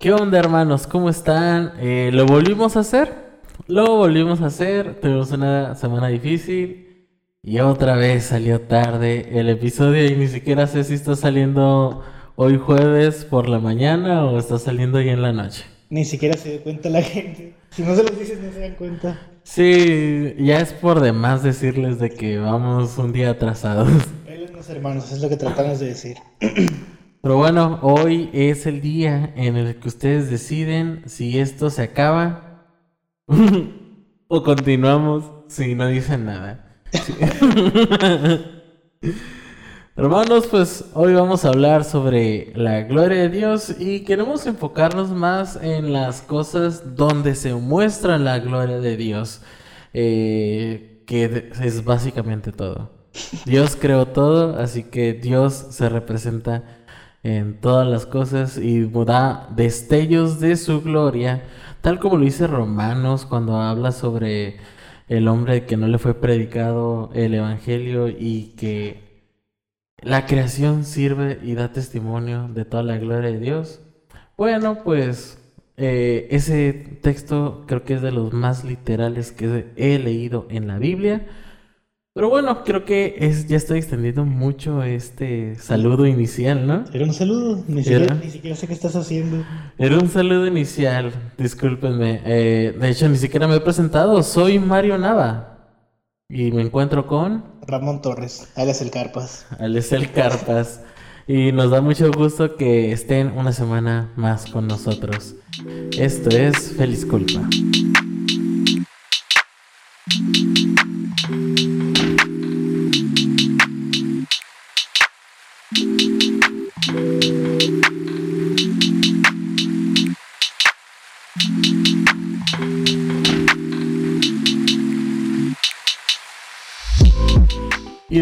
¿Qué onda, hermanos? ¿Cómo están? Eh, ¿Lo volvimos a hacer? Lo volvimos a hacer. Tuvimos una semana difícil. Y otra vez salió tarde el episodio y ni siquiera sé si está saliendo hoy jueves por la mañana o está saliendo hoy en la noche. Ni siquiera se dio cuenta la gente. Si no se los dices, no se dan cuenta. Sí, ya es por demás decirles de que vamos un día atrasados. los hermanos, es lo que tratamos de decir. Pero bueno, hoy es el día en el que ustedes deciden si esto se acaba o continuamos si no dicen nada. Hermanos, pues hoy vamos a hablar sobre la gloria de Dios y queremos enfocarnos más en las cosas donde se muestra la gloria de Dios, eh, que es básicamente todo. Dios creó todo, así que Dios se representa en todas las cosas y da destellos de su gloria, tal como lo dice Romanos cuando habla sobre el hombre que no le fue predicado el Evangelio y que la creación sirve y da testimonio de toda la gloria de Dios. Bueno, pues eh, ese texto creo que es de los más literales que he leído en la Biblia. Pero bueno, creo que es, ya estoy extendiendo mucho este saludo inicial, ¿no? Era un saludo, ni, Siquiera, sé qué estás haciendo. Era un saludo inicial, discúlpenme. Eh, de hecho, ni siquiera me he presentado. Soy Mario Nava. Y me encuentro con... Ramón Torres, alias El Carpas. Alias El Carpas. y nos da mucho gusto que estén una semana más con nosotros. Esto es Feliz Culpa.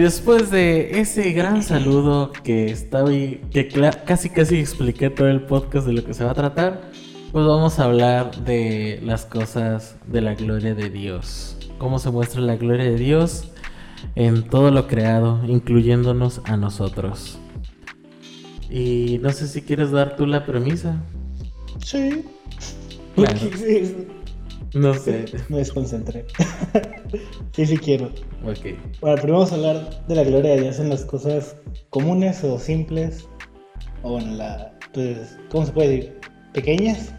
Después de ese gran saludo que estoy, que casi casi expliqué todo el podcast de lo que se va a tratar, pues vamos a hablar de las cosas de la gloria de Dios. Cómo se muestra la gloria de Dios en todo lo creado, incluyéndonos a nosotros. Y no sé si quieres dar tú la premisa. Sí. No sé. Me desconcentré. sí, sí quiero. Ok. Bueno, primero vamos a hablar de la gloria de Dios en las cosas comunes o simples. O en la. Pues, ¿cómo se puede decir? Pequeñas.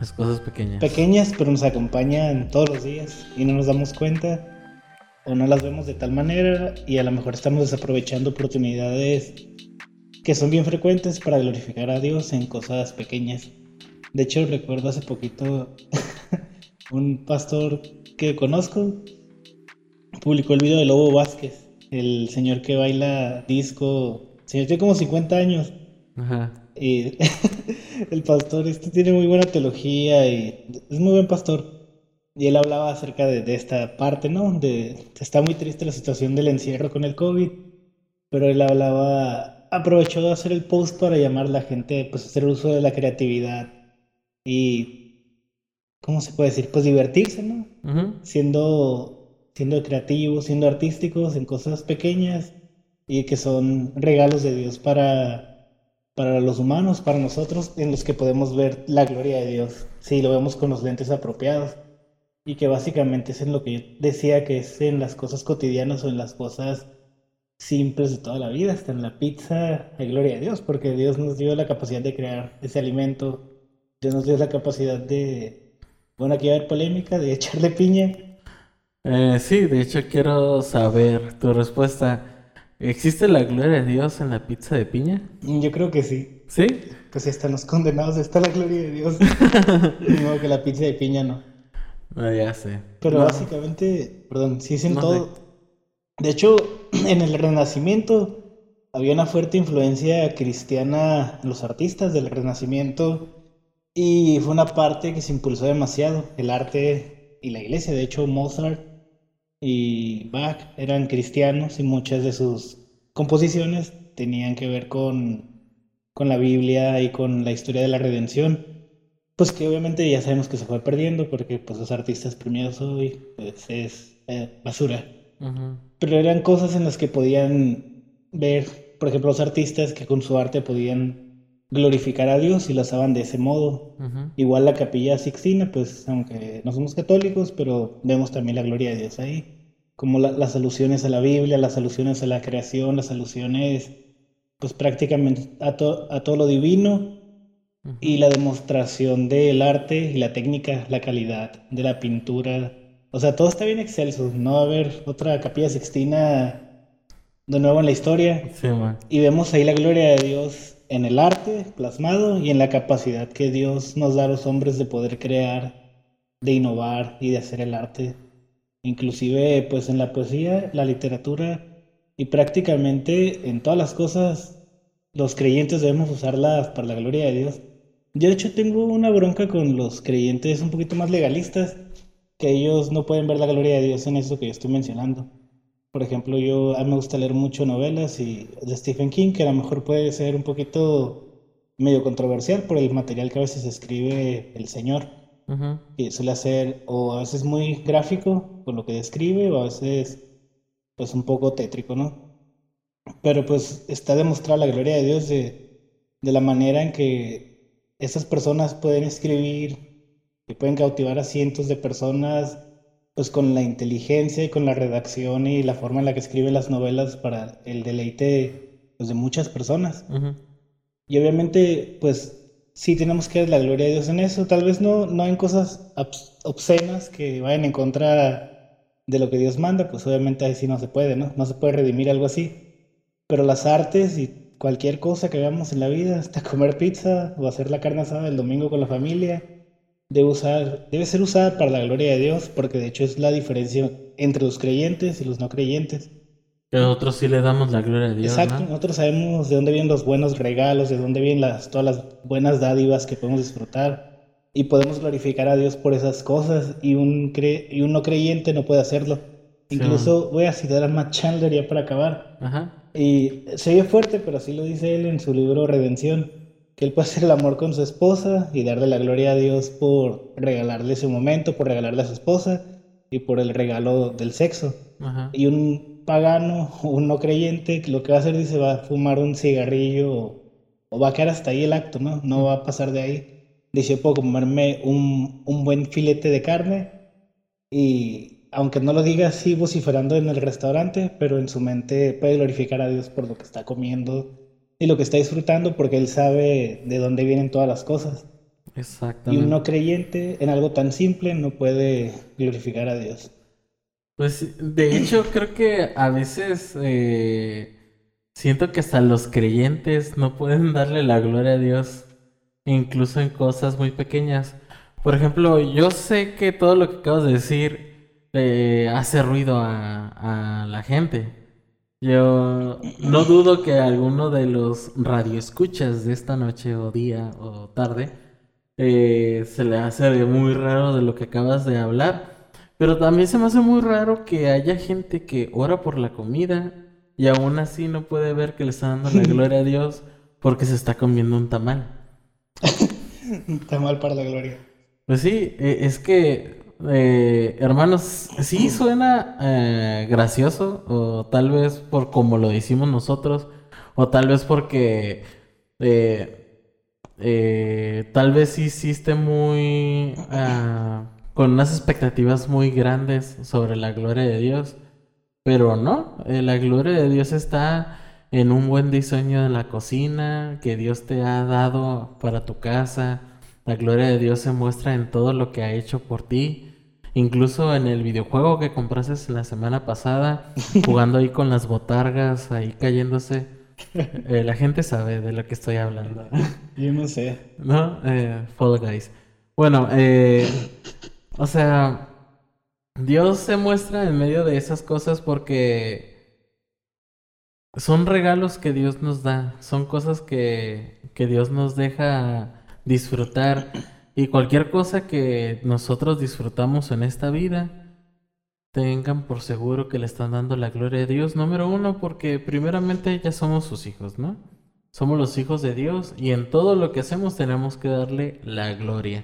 Las cosas pequeñas. Pequeñas, pero nos acompañan todos los días y no nos damos cuenta. O no las vemos de tal manera y a lo mejor estamos desaprovechando oportunidades que son bien frecuentes para glorificar a Dios en cosas pequeñas. De hecho, recuerdo hace poquito un pastor que conozco publicó el video de Lobo Vázquez, el señor que baila disco, señor tiene como 50 años. Ajá. Y el pastor este tiene muy buena teología y es muy buen pastor. Y él hablaba acerca de, esta parte, ¿no? De, está muy triste la situación del encierro con el COVID, pero él hablaba, aprovechó de hacer el post para llamar a la gente pues, hacer uso de la creatividad y ¿cómo se puede decir? Pues divertirse, ¿no? Siendo, siendo creativos, siendo artísticos en cosas pequeñas y que son regalos de Dios para, para los humanos, para nosotros, en los que podemos ver la gloria de Dios, si lo vemos con los lentes apropiados. Y que básicamente es en lo que yo decía que es en las cosas cotidianas o en las cosas simples de toda la vida, hasta en la pizza, la gloria de Dios, porque Dios nos dio la capacidad de crear ese alimento, Dios nos dio la capacidad de, bueno, aquí va a haber polémica de echarle piña. Eh, sí, de hecho quiero saber tu respuesta. ¿Existe la gloria de Dios en la pizza de piña? Yo creo que sí. ¿Sí? Pues si están los condenados está la gloria de Dios. Digo que la pizza de piña no. No, ya sé. Pero básicamente, perdón, sí es en todo. De hecho, en el Renacimiento había una fuerte influencia cristiana en los artistas del Renacimiento y fue una parte que se impulsó demasiado, el arte y la iglesia. De hecho, Mozart y Bach eran cristianos y muchas de sus composiciones tenían que ver con, con la Biblia y con la historia de la redención. Pues que obviamente ya sabemos que se fue perdiendo porque pues los artistas premiados hoy pues, es eh, basura. Pero eran cosas en las que podían ver, por ejemplo, los artistas que con su arte podían glorificar a Dios y lo usaban de ese modo. Igual la capilla Sixtina, pues aunque no somos católicos, pero vemos también la gloria de Dios ahí. Como las alusiones a la Biblia, las alusiones a la creación, las alusiones pues prácticamente a, a todo lo divino y la demostración del arte y la técnica, la calidad de la pintura. O sea, todo está bien excelso. No va a haber otra capilla sixtina de nuevo en la historia. y vemos ahí la gloria de Dios en el arte plasmado y en la capacidad que Dios nos da a los hombres de poder crear, de innovar y de hacer el arte. Inclusive pues en la poesía, la literatura y prácticamente en todas las cosas los creyentes debemos usarlas para la gloria de Dios. Yo de hecho tengo una bronca con los creyentes un poquito más legalistas, que ellos no pueden ver la gloria de Dios en eso que yo estoy mencionando. Por ejemplo, yo a mí me gusta leer mucho novelas y de Stephen King, que a lo mejor puede ser un poquito medio controversial por el material que a veces escribe el señor. Y suele ser o a veces muy gráfico con lo que describe o a veces pues un poco tétrico, ¿no? Pero pues está demostrada la gloria de Dios de, de la manera en que esas personas pueden escribir y pueden cautivar a cientos de personas pues con la inteligencia y con la redacción y la forma en la que escribe las novelas para el deleite pues, de muchas personas. Y obviamente, pues sí tenemos que ver la gloria de Dios en eso. Tal vez no, no en cosas obscenas que vayan en contra de lo que Dios manda, pues obviamente ahí sí no se puede, ¿no? No se puede redimir algo así. Pero las artes y cualquier cosa que hagamos en la vida, hasta comer pizza o hacer la carne asada el domingo con la familia, debe, usar, debe ser usada para la gloria de Dios, porque de hecho es la diferencia entre los creyentes y los no creyentes. Que nosotros sí le damos la gloria a Dios. Exacto, nosotros sabemos de dónde vienen los buenos regalos, de dónde vienen las, todas las buenas dádivas que podemos disfrutar y podemos glorificar a Dios por esas cosas y un, cre y un no creyente no puede hacerlo. Incluso voy a citar a Matt Chandler ya para acabar. Ajá. Y se oye fuerte, pero así lo dice él en su libro Redención que él puede hacer el amor con su esposa y darle la gloria a Dios por regalarle ese momento, por regalarle a su esposa y por el regalo del sexo. Y un pagano, un no creyente, lo que va a hacer dice va a fumar un cigarrillo o, va a quedar hasta ahí el acto, ¿no? No va a pasar de ahí. Dice, puedo comerme un, un buen filete de carne y aunque no lo diga así vociferando en el restaurante, pero en su mente puede glorificar a Dios por lo que está comiendo y lo que está disfrutando porque él sabe de dónde vienen todas las cosas. Exactamente. Y un no creyente en algo tan simple no puede glorificar a Dios. Pues de hecho creo que a veces eh, siento que hasta los creyentes no pueden darle la gloria a Dios, incluso en cosas muy pequeñas. Por ejemplo, yo sé que todo lo que acabas de decir eh, hace ruido a, a la gente. Yo no dudo que alguno de los radioescuchas de esta noche o día o tarde eh, se le hace muy raro de lo que acabas de hablar. Pero también se me hace muy raro que haya gente que ora por la comida y aún así no puede ver que le está dando la gloria a Dios porque se está comiendo un tamal. tamal para la gloria. Pues sí, e, es que eh, hermanos, sí suena eh, gracioso, o tal vez por como lo decimos nosotros, o tal vez porque eh, tal vez hiciste muy ah, con unas expectativas muy grandes sobre la gloria de Dios, pero no, la gloria de Dios está en un buen diseño de la cocina que Dios te ha dado para tu casa. La gloria de Dios se muestra en todo lo que ha hecho por ti. Incluso en el videojuego que compraste la semana pasada, jugando ahí con las botargas, ahí cayéndose. Eh, la gente sabe de lo que estoy hablando. Yo no sé. ¿No? Eh, Fall Guys. Bueno, eh, o sea, Dios se muestra en medio de esas cosas porque son regalos que Dios nos da, son cosas que, que Dios nos deja disfrutar y cualquier cosa que nosotros disfrutamos en esta vida, tengan por seguro que le están dando la gloria a Dios. Número uno, porque primeramente ya somos sus hijos, ¿no? Somos los hijos de Dios y en todo lo que hacemos tenemos que darle la gloria.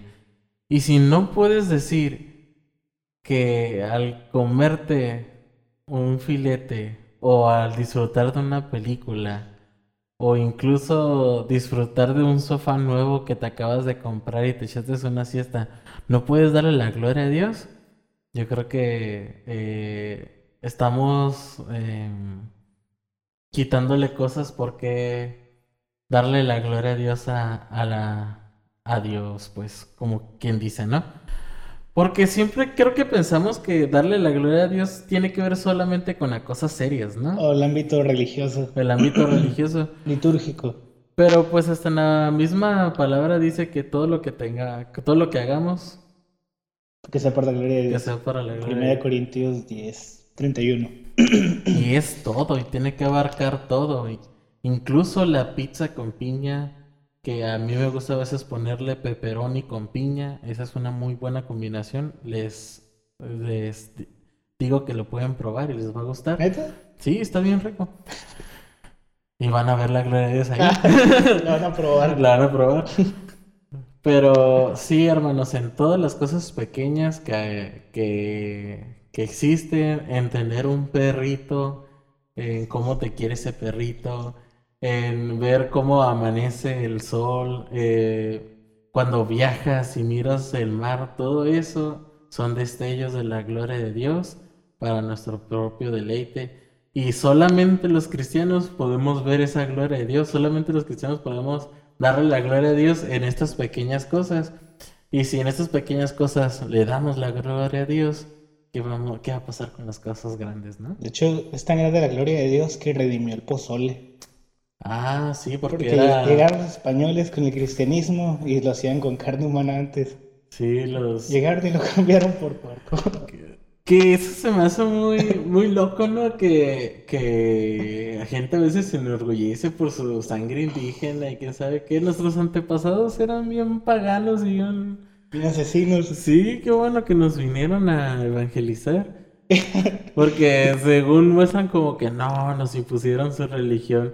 Y si no puedes decir que al comerte un filete o al disfrutar de una película o incluso disfrutar de un sofá nuevo que te acabas de comprar y te echaste una siesta, ¿no puedes darle la gloria a Dios? Yo creo que eh, estamos em, quitándole cosas porque darle la gloria a Dios a, a la a Dios, pues, como quien dice, ¿no? Porque siempre creo que pensamos que darle la gloria a Dios tiene que ver solamente con las cosas serias, ¿no? O el ámbito religioso. El ámbito religioso. Litúrgico. Pero pues hasta en la misma palabra dice que todo lo que tenga, que todo lo que hagamos, Que sea para la gloria de que Dios. sea para la gloria. de Primera Dios. Corintios 10, 31. Y es todo, y tiene que abarcar todo. y incluso la pizza con piña, que a mí me gusta a veces ponerle pepperoni con piña, esa es una muy buena combinación. Les, les di- digo que lo pueden probar y les va a gustar. ¿Neta? Sí, está bien rico. Y van a ver la gloria de Dios ahí. Lo van a probar. La van a probar. Pero sí, hermanos, en todas las cosas pequeñas que, que, que existen, en tener un perrito, en cómo te quiere ese perrito, en ver cómo amanece el sol, eh, cuando viajas y miras el mar, todo eso son destellos de la gloria de Dios para nuestro propio deleite. Y solamente los cristianos podemos ver esa gloria de Dios, solamente los cristianos podemos darle la gloria a Dios en estas pequeñas cosas. Y si en estas pequeñas cosas le damos la gloria a Dios, ¿qué, vamos, qué va a pasar con las cosas grandes, no? De hecho, es tan grande la gloria de Dios que redimió el pozole. Ah, sí, porque, Porque era... llegaron los españoles con el cristianismo y lo hacían con carne humana antes. Sí, los... Llegaron y lo cambiaron por puerco. Que eso se me hace muy, muy loco, ¿no? Que, que la gente a veces se enorgullece por su sangre indígena y quién sabe qué. Nuestros antepasados eran bien paganos y bien... Bien asesinos. Sí, qué bueno que nos vinieron a evangelizar. Porque según muestran como que no, nos impusieron su religión.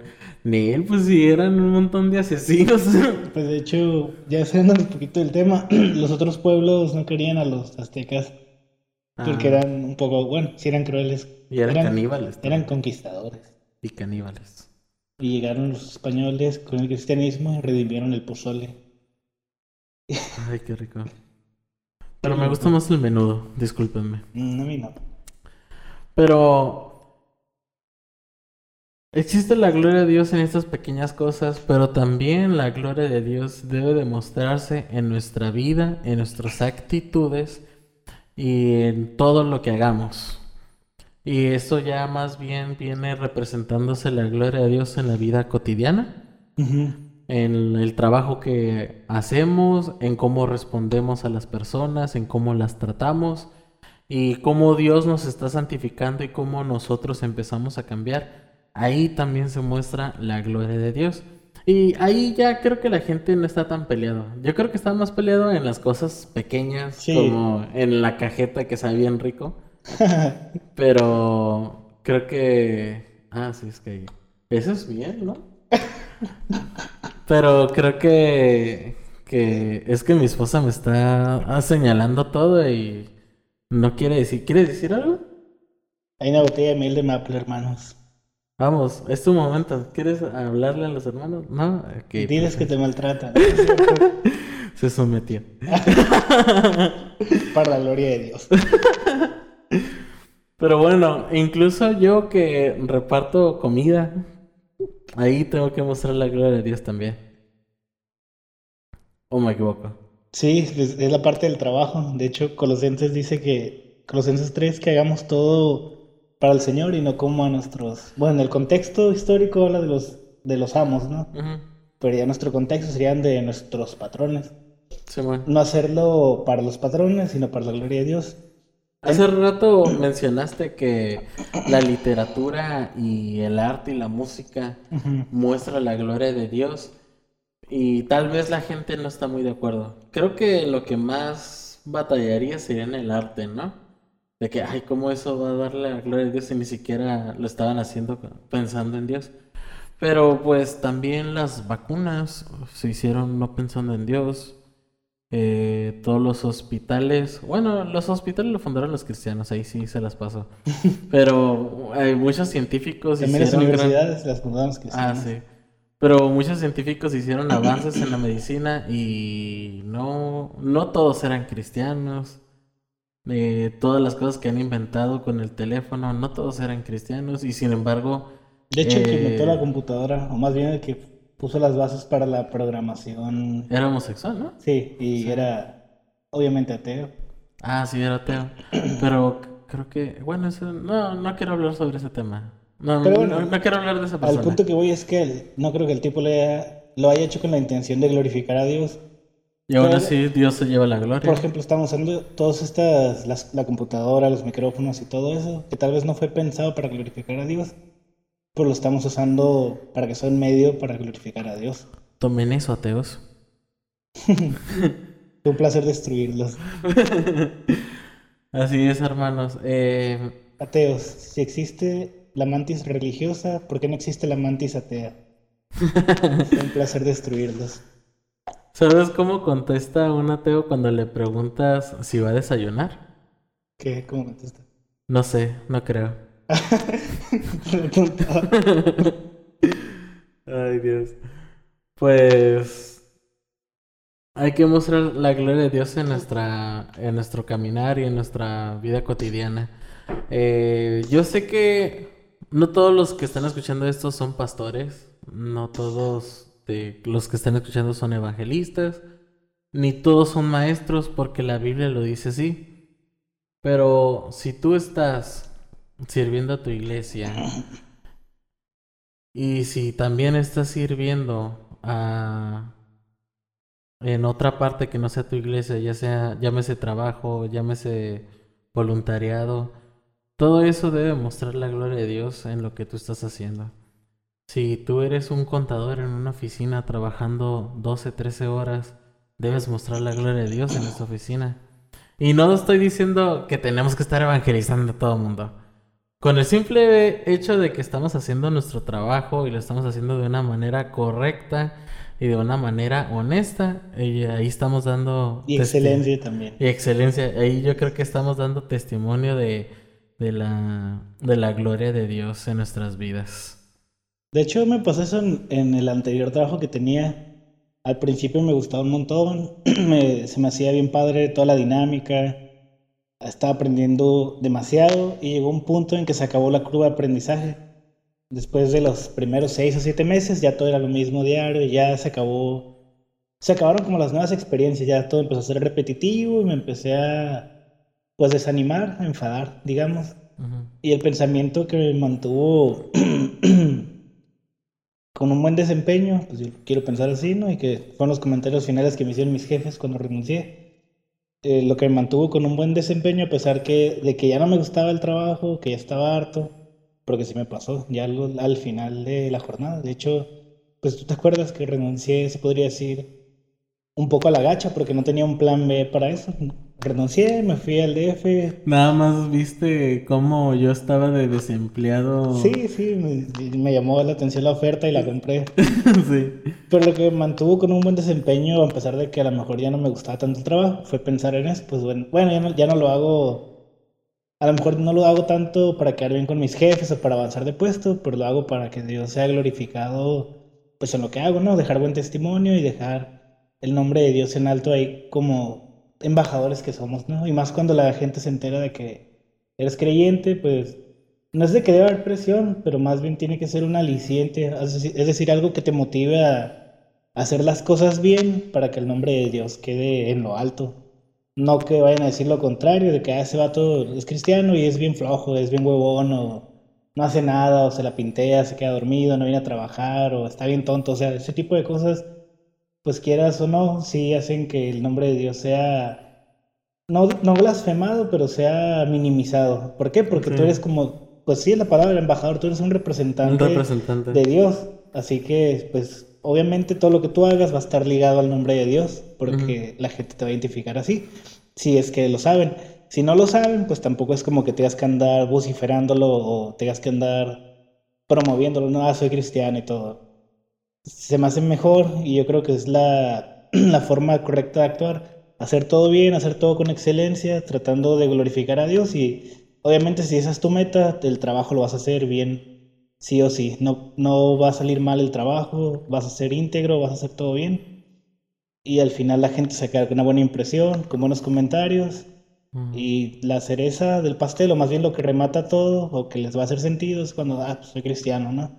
Ni él, pues sí, eran un montón de asesinos. Pues de hecho, ya saliendo un poquito del tema, los otros pueblos no querían a los aztecas porque Ah, eran un poco, bueno, sí eran crueles. y eran, caníbales. Eran conquistadores. Y caníbales. Y llegaron los españoles con el cristianismo y redimieron el pozole. Ay, qué rico. Pero me gusta más el menudo, discúlpenme. Mm, a mí no. Pero existe la gloria de Dios en estas pequeñas cosas, pero también la gloria de Dios debe demostrarse en nuestra vida, en nuestras actitudes y en todo lo que hagamos. Y eso ya más bien viene representándose la gloria de Dios en la vida cotidiana en el trabajo que hacemos, en cómo respondemos a las personas, en cómo las tratamos y cómo Dios nos está santificando y cómo nosotros empezamos a cambiar. Ahí también se muestra la gloria de Dios. Y ahí ya creo que la gente no está tan peleado. Yo creo que está más peleado en las cosas pequeñas, Sí. como en la cajeta que sabe bien rico. Pero creo que... Ah, sí, es que... Eso es bien, ¿no? Pero creo que... Que es que mi esposa me está señalando todo y no quiere decir... ¿Quieres decir algo? Hay una botella de miel de maple, hermanos. Vamos, es tu momento. ¿Quieres hablarle a los hermanos? No, ok, Diles que te maltratan. Se sometió. Para la gloria de Dios. Pero bueno, incluso yo que reparto comida, ahí tengo que mostrar la gloria de Dios también. ¿O me equivoco? Sí, es, es la parte del trabajo. De hecho, Colosenses dice que, Colosenses 3, que hagamos todo para el Señor y no como a nuestros... Bueno, en el contexto histórico habla de los, de los amos, ¿no? Pero ya nuestro contexto serían de nuestros patrones. Sí, bueno. No hacerlo para los patrones, sino para la gloria de Dios. Hace rato mencionaste que la literatura y el arte y la música Ujú. muestra la gloria de Dios y tal vez la gente no está muy de acuerdo. Creo que lo que más batallaría sería en el arte, ¿no? De que, ay, ¿cómo eso va a darle la gloria a Dios si ni siquiera lo estaban haciendo pensando en Dios? Pero pues también las vacunas se hicieron no pensando en Dios. Eh, todos los hospitales, bueno, los hospitales lo fundaron los cristianos, ahí sí se las paso. Pero hay muchos científicos También las gran- universidades las fundamos que Ah, sí. Pero muchos científicos hicieron avances en la medicina y no, no todos eran cristianos. Eh, todas las cosas que han inventado con el teléfono, no todos eran cristianos y sin embargo... De hecho, el que eh, inventó la computadora, o más bien el que puso las bases para la programación, Era homosexual, ¿no? sí, y era obviamente ateo. Ah, sí, era ateo. Pero creo que, bueno, eso, no, no quiero hablar sobre ese tema. No, Pero no, bueno, no quiero hablar de esa Al persona. punto que voy es que no creo que el tipo le haya- lo haya hecho con la intención de glorificar a Dios. Y aún así Dios se lleva la gloria. Por ejemplo, estamos usando todas estas, las- la computadora, los micrófonos y todo eso, que tal vez no fue pensado para glorificar a Dios, pero lo estamos usando para que sea un medio para glorificar a Dios. Tomen eso, ateos. Fue un placer destruirlos. Así es, hermanos. Eh, Ateos, si existe la mantis religiosa, ¿por qué no existe la mantis atea? Fue un placer destruirlos. ¿Sabes cómo contesta un ateo cuando le preguntas si va a desayunar? ¿Qué? ¿Cómo contesta? No sé, no creo. Ay, Dios. Pues hay que mostrar la gloria de Dios en nuestra, en nuestro caminar y en nuestra vida cotidiana. Eh, yo sé que no todos los que están escuchando esto son pastores, no todos de los que están escuchando son evangelistas, ni todos son maestros porque la Biblia lo dice así. Pero si tú estás sirviendo a tu iglesia y si también estás sirviendo a en otra parte que no sea tu iglesia, ya sea llámese trabajo, llámese voluntariado, todo eso debe mostrar la gloria de Dios en lo que tú estás haciendo. Si tú eres un contador en una oficina trabajando 12, 13 horas, debes mostrar la gloria de Dios en esa oficina. Y no estoy diciendo que tenemos que estar evangelizando a todo el mundo. Con el simple hecho de que estamos haciendo nuestro trabajo y lo estamos haciendo de una manera correcta y de una manera honesta, y ahí estamos dando... Y excelencia también. Y excelencia. Ahí yo creo que estamos dando testimonio de, de, la, de la gloria de Dios en nuestras vidas. De hecho, me pasó eso en, en el anterior trabajo que tenía. Al principio me gustaba un montón, me- se me hacía bien padre toda la dinámica, estaba aprendiendo demasiado y llegó un punto en que se acabó la curva de aprendizaje. Después de los primeros seis o siete meses ya todo era lo mismo diario, ya se acabó, se acabaron como las nuevas experiencias, ya todo empezó a ser repetitivo y me empecé a pues desanimar, a enfadar, digamos. Ujú. Y el pensamiento que me mantuvo con un buen desempeño, pues yo quiero pensar así, ¿no? Y que fueron los comentarios finales que me hicieron mis jefes cuando renuncié. Eh, lo que me mantuvo con un buen desempeño, a pesar que, de que ya no me gustaba el trabajo, que ya estaba harto, porque sí me pasó, ya al, al final de la jornada. De hecho, pues tú te acuerdas que renuncié, se podría decir, un poco a la gacha, porque no tenía un plan B para eso. Renuncié, me fui al DF, Nada más viste cómo yo estaba de desempleado. Sí, sí, me, me llamó la atención la oferta y la compré. sí. Pero lo que me mantuvo con un buen desempeño, a pesar de que a lo mejor ya no me gustaba tanto el trabajo, fue pensar en eso. Pues bueno, bueno ya, no, ya no lo hago, a lo mejor no lo hago tanto para quedar bien con mis jefes o para avanzar de puesto, pero lo hago para que Dios sea glorificado pues en lo que hago, ¿no? Dejar buen testimonio y dejar el nombre de Dios en alto ahí como embajadores que somos, ¿no? Y más cuando la gente se entera de que eres creyente, pues no es de que debe haber presión, pero más bien tiene que ser un aliciente, es decir, algo que te motive a hacer las cosas bien para que el nombre de Dios quede en lo alto. No que vayan a decir lo contrario, de que ah, ese vato es cristiano y es bien flojo, es bien huevón, o no hace nada, o se la pintea, se queda dormido, no viene a trabajar, o está bien tonto. O sea, ese tipo de cosas, pues quieras o no, sí hacen que el nombre de Dios sea, no, no blasfemado, pero sea minimizado. ¿Por qué? Porque Sí. tú eres como, pues sí, es la palabra embajador, tú eres un representante Un representante. de Dios. Así que, pues, obviamente todo lo que tú hagas va a estar ligado al nombre de Dios, porque la gente te va a identificar así, si es que lo saben. Si no lo saben, pues tampoco es como que tengas que andar vociferándolo o tengas que andar promoviéndolo, no, ah, soy cristiano y todo. Se me hace mejor y yo creo que es la, la forma correcta de actuar. Hacer todo bien, hacer todo con excelencia, tratando de glorificar a Dios y obviamente si esa es tu meta, el trabajo lo vas a hacer bien sí o sí, no, no va a salir mal el trabajo, vas a ser íntegro, vas a hacer todo bien. Y al final la gente se queda con una buena impresión, con buenos comentarios. Y la cereza del pastel, o más bien lo que remata todo, o que les va a hacer sentido, es cuando, ah, pues soy cristiano, ¿no?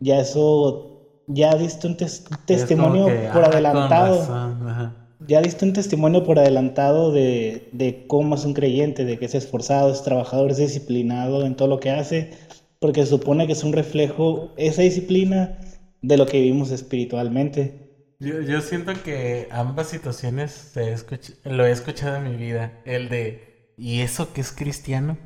Ya eso, ya diste un testimonio por ah, adelantado. Ya diste un testimonio por adelantado de, de cómo es un creyente, de que es esforzado, es trabajador, es disciplinado en todo lo que hace, porque se supone que es un reflejo, esa disciplina, de lo que vivimos espiritualmente. Yo, yo siento que ambas situaciones lo he escuchado en mi vida. El de, ¿y eso que es cristiano?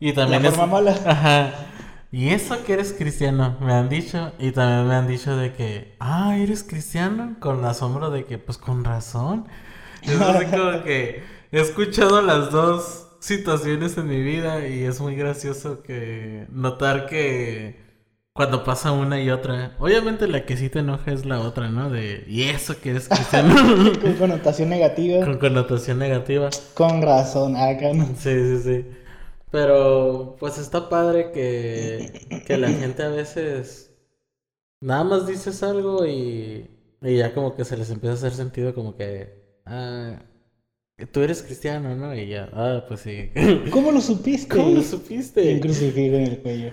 Y también La forma mala. Ajá. ¿Y eso que eres cristiano? Me han dicho. Y también me han dicho de que, ah, eres cristiano. Con asombro de que, pues con razón. Es así como que he escuchado las dos situaciones en mi vida y es muy gracioso que notar que cuando pasa una y otra. Obviamente la que sí te enoja es la otra, ¿no? De, ¿y eso que es cristiano? Con connotación negativa. Con connotación negativa. Con razón, acá no. Sí, sí, sí. Pero, pues está padre que, que la gente a veces nada más dices algo y, y ya como que se les empieza a hacer sentido como que, ah, tú eres cristiano, ¿no? Y ya, ah, pues sí. ¿Cómo lo supiste? ¿Cómo lo supiste? Un crucifijo en el cuello.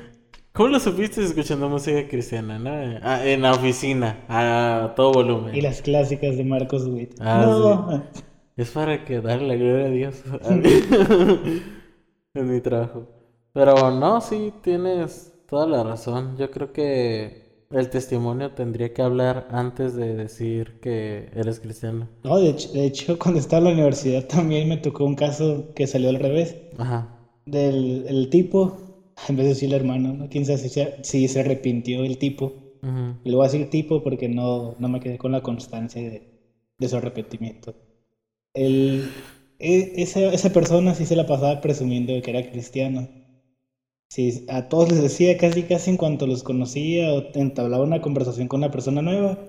¿Cómo lo supiste escuchando música cristiana, no? Ah, en la oficina, a todo volumen. Y las clásicas de Marcos Witt. Ah, sí. Es para que darle la gloria a Dios en mi trabajo. Pero no, sí, tienes toda la razón. Yo creo que el testimonio tendría que hablar antes de decir que eres cristiano. No, de hecho, de hecho cuando estaba en la universidad también me tocó un caso que salió al revés. Ajá. Del el tipo en vez de decirle hermano, ¿no? quién sabe si se, arrepintió el tipo. Y lo voy a decir tipo porque no, no me quedé con la constancia de, de su arrepentimiento. El, esa, esa, persona sí se la pasaba presumiendo que era cristiano. Sí, a todos les decía casi casi en cuanto los conocía o entablaba una conversación con una persona nueva,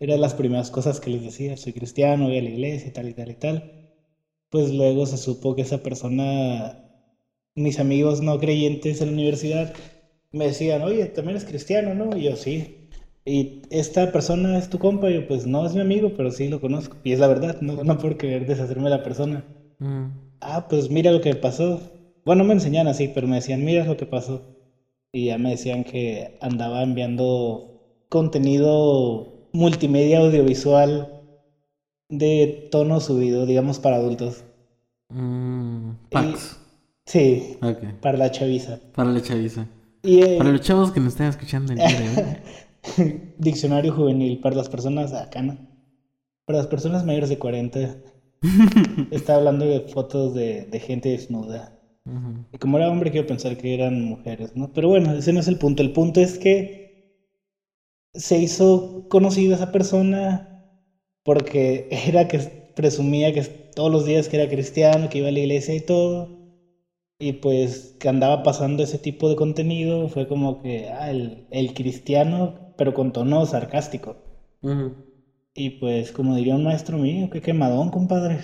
era las primeras cosas que les decía, soy cristiano, voy a la iglesia y tal y tal y tal. Pues luego se supo que esa persona mis amigos no creyentes en la universidad me decían, oye, también eres cristiano, ¿no? Y yo, sí. Y esta persona es tu compa, y yo, pues no es mi amigo, pero sí lo conozco. Y es la verdad, no, no por querer deshacerme de la persona. Mm. Ah, pues mira lo que pasó. Bueno, me enseñan así, pero me decían, mira lo que pasó. Y ya me decían que andaba enviando contenido multimedia audiovisual de tono subido, digamos, para adultos. Mm, Sí. Para la chaviza. Para la chaviza. Y, para los chavos que nos estén escuchando el día Diccionario juvenil para las personas acá, ¿no? Para las personas mayores de 40. Está hablando de fotos de, gente desnuda. Y como era hombre, quiero pensar que eran mujeres, ¿no? Pero bueno, ese no es el punto. El punto es que se hizo conocida esa persona porque era que presumía que todos los días que era cristiano, que iba a la iglesia y todo. Y pues que andaba pasando ese tipo de contenido, fue como que, ah, el, el cristiano, pero con tono sarcástico. Y pues, como diría un maestro mío, qué quemadón, compadre.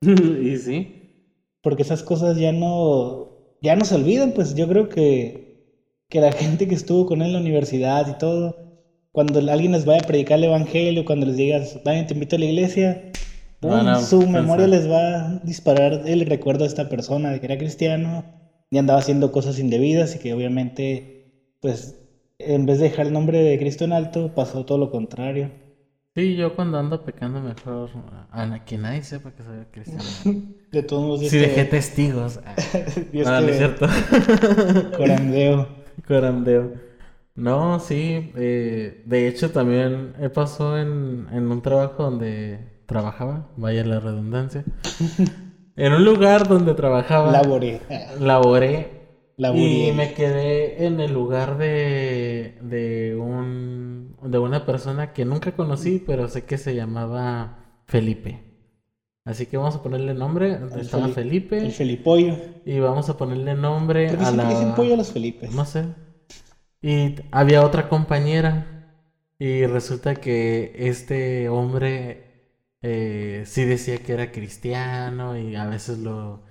y sí. Porque esas cosas ya no, ya no se olvidan, pues yo creo que, que la gente que estuvo con él en la universidad y todo, cuando alguien les vaya a predicar el evangelio, cuando les digas, vayan, te invito a la iglesia, su memoria les va a disparar el recuerdo de esta persona de que era cristiano y andaba haciendo cosas indebidas y que obviamente, pues, en vez de dejar el nombre de Cristo en alto, pasó todo lo contrario. Sí, yo cuando ando pecando mejor a que nadie sepa que soy cristiano. de todos modos. Sí, dejé testigos. no, no es cierto. Corandeo. Corandeo. No, sí. Eh, de hecho, también he pasado en, en un trabajo donde trabajaba, vaya la redundancia, en un lugar donde trabajaba. Laboré. Laboré. Y me quedé en el lugar de, de, un, de una persona que nunca conocí, pero sé que se llamaba Felipe. Así que vamos a ponerle nombre. Estaba Felipe. El Felipollo. Y vamos a ponerle nombre a la. dicen pollo a los Felipes? No sé. Y había otra compañera. Y resulta que este hombre eh, sí decía que era cristiano y a veces lo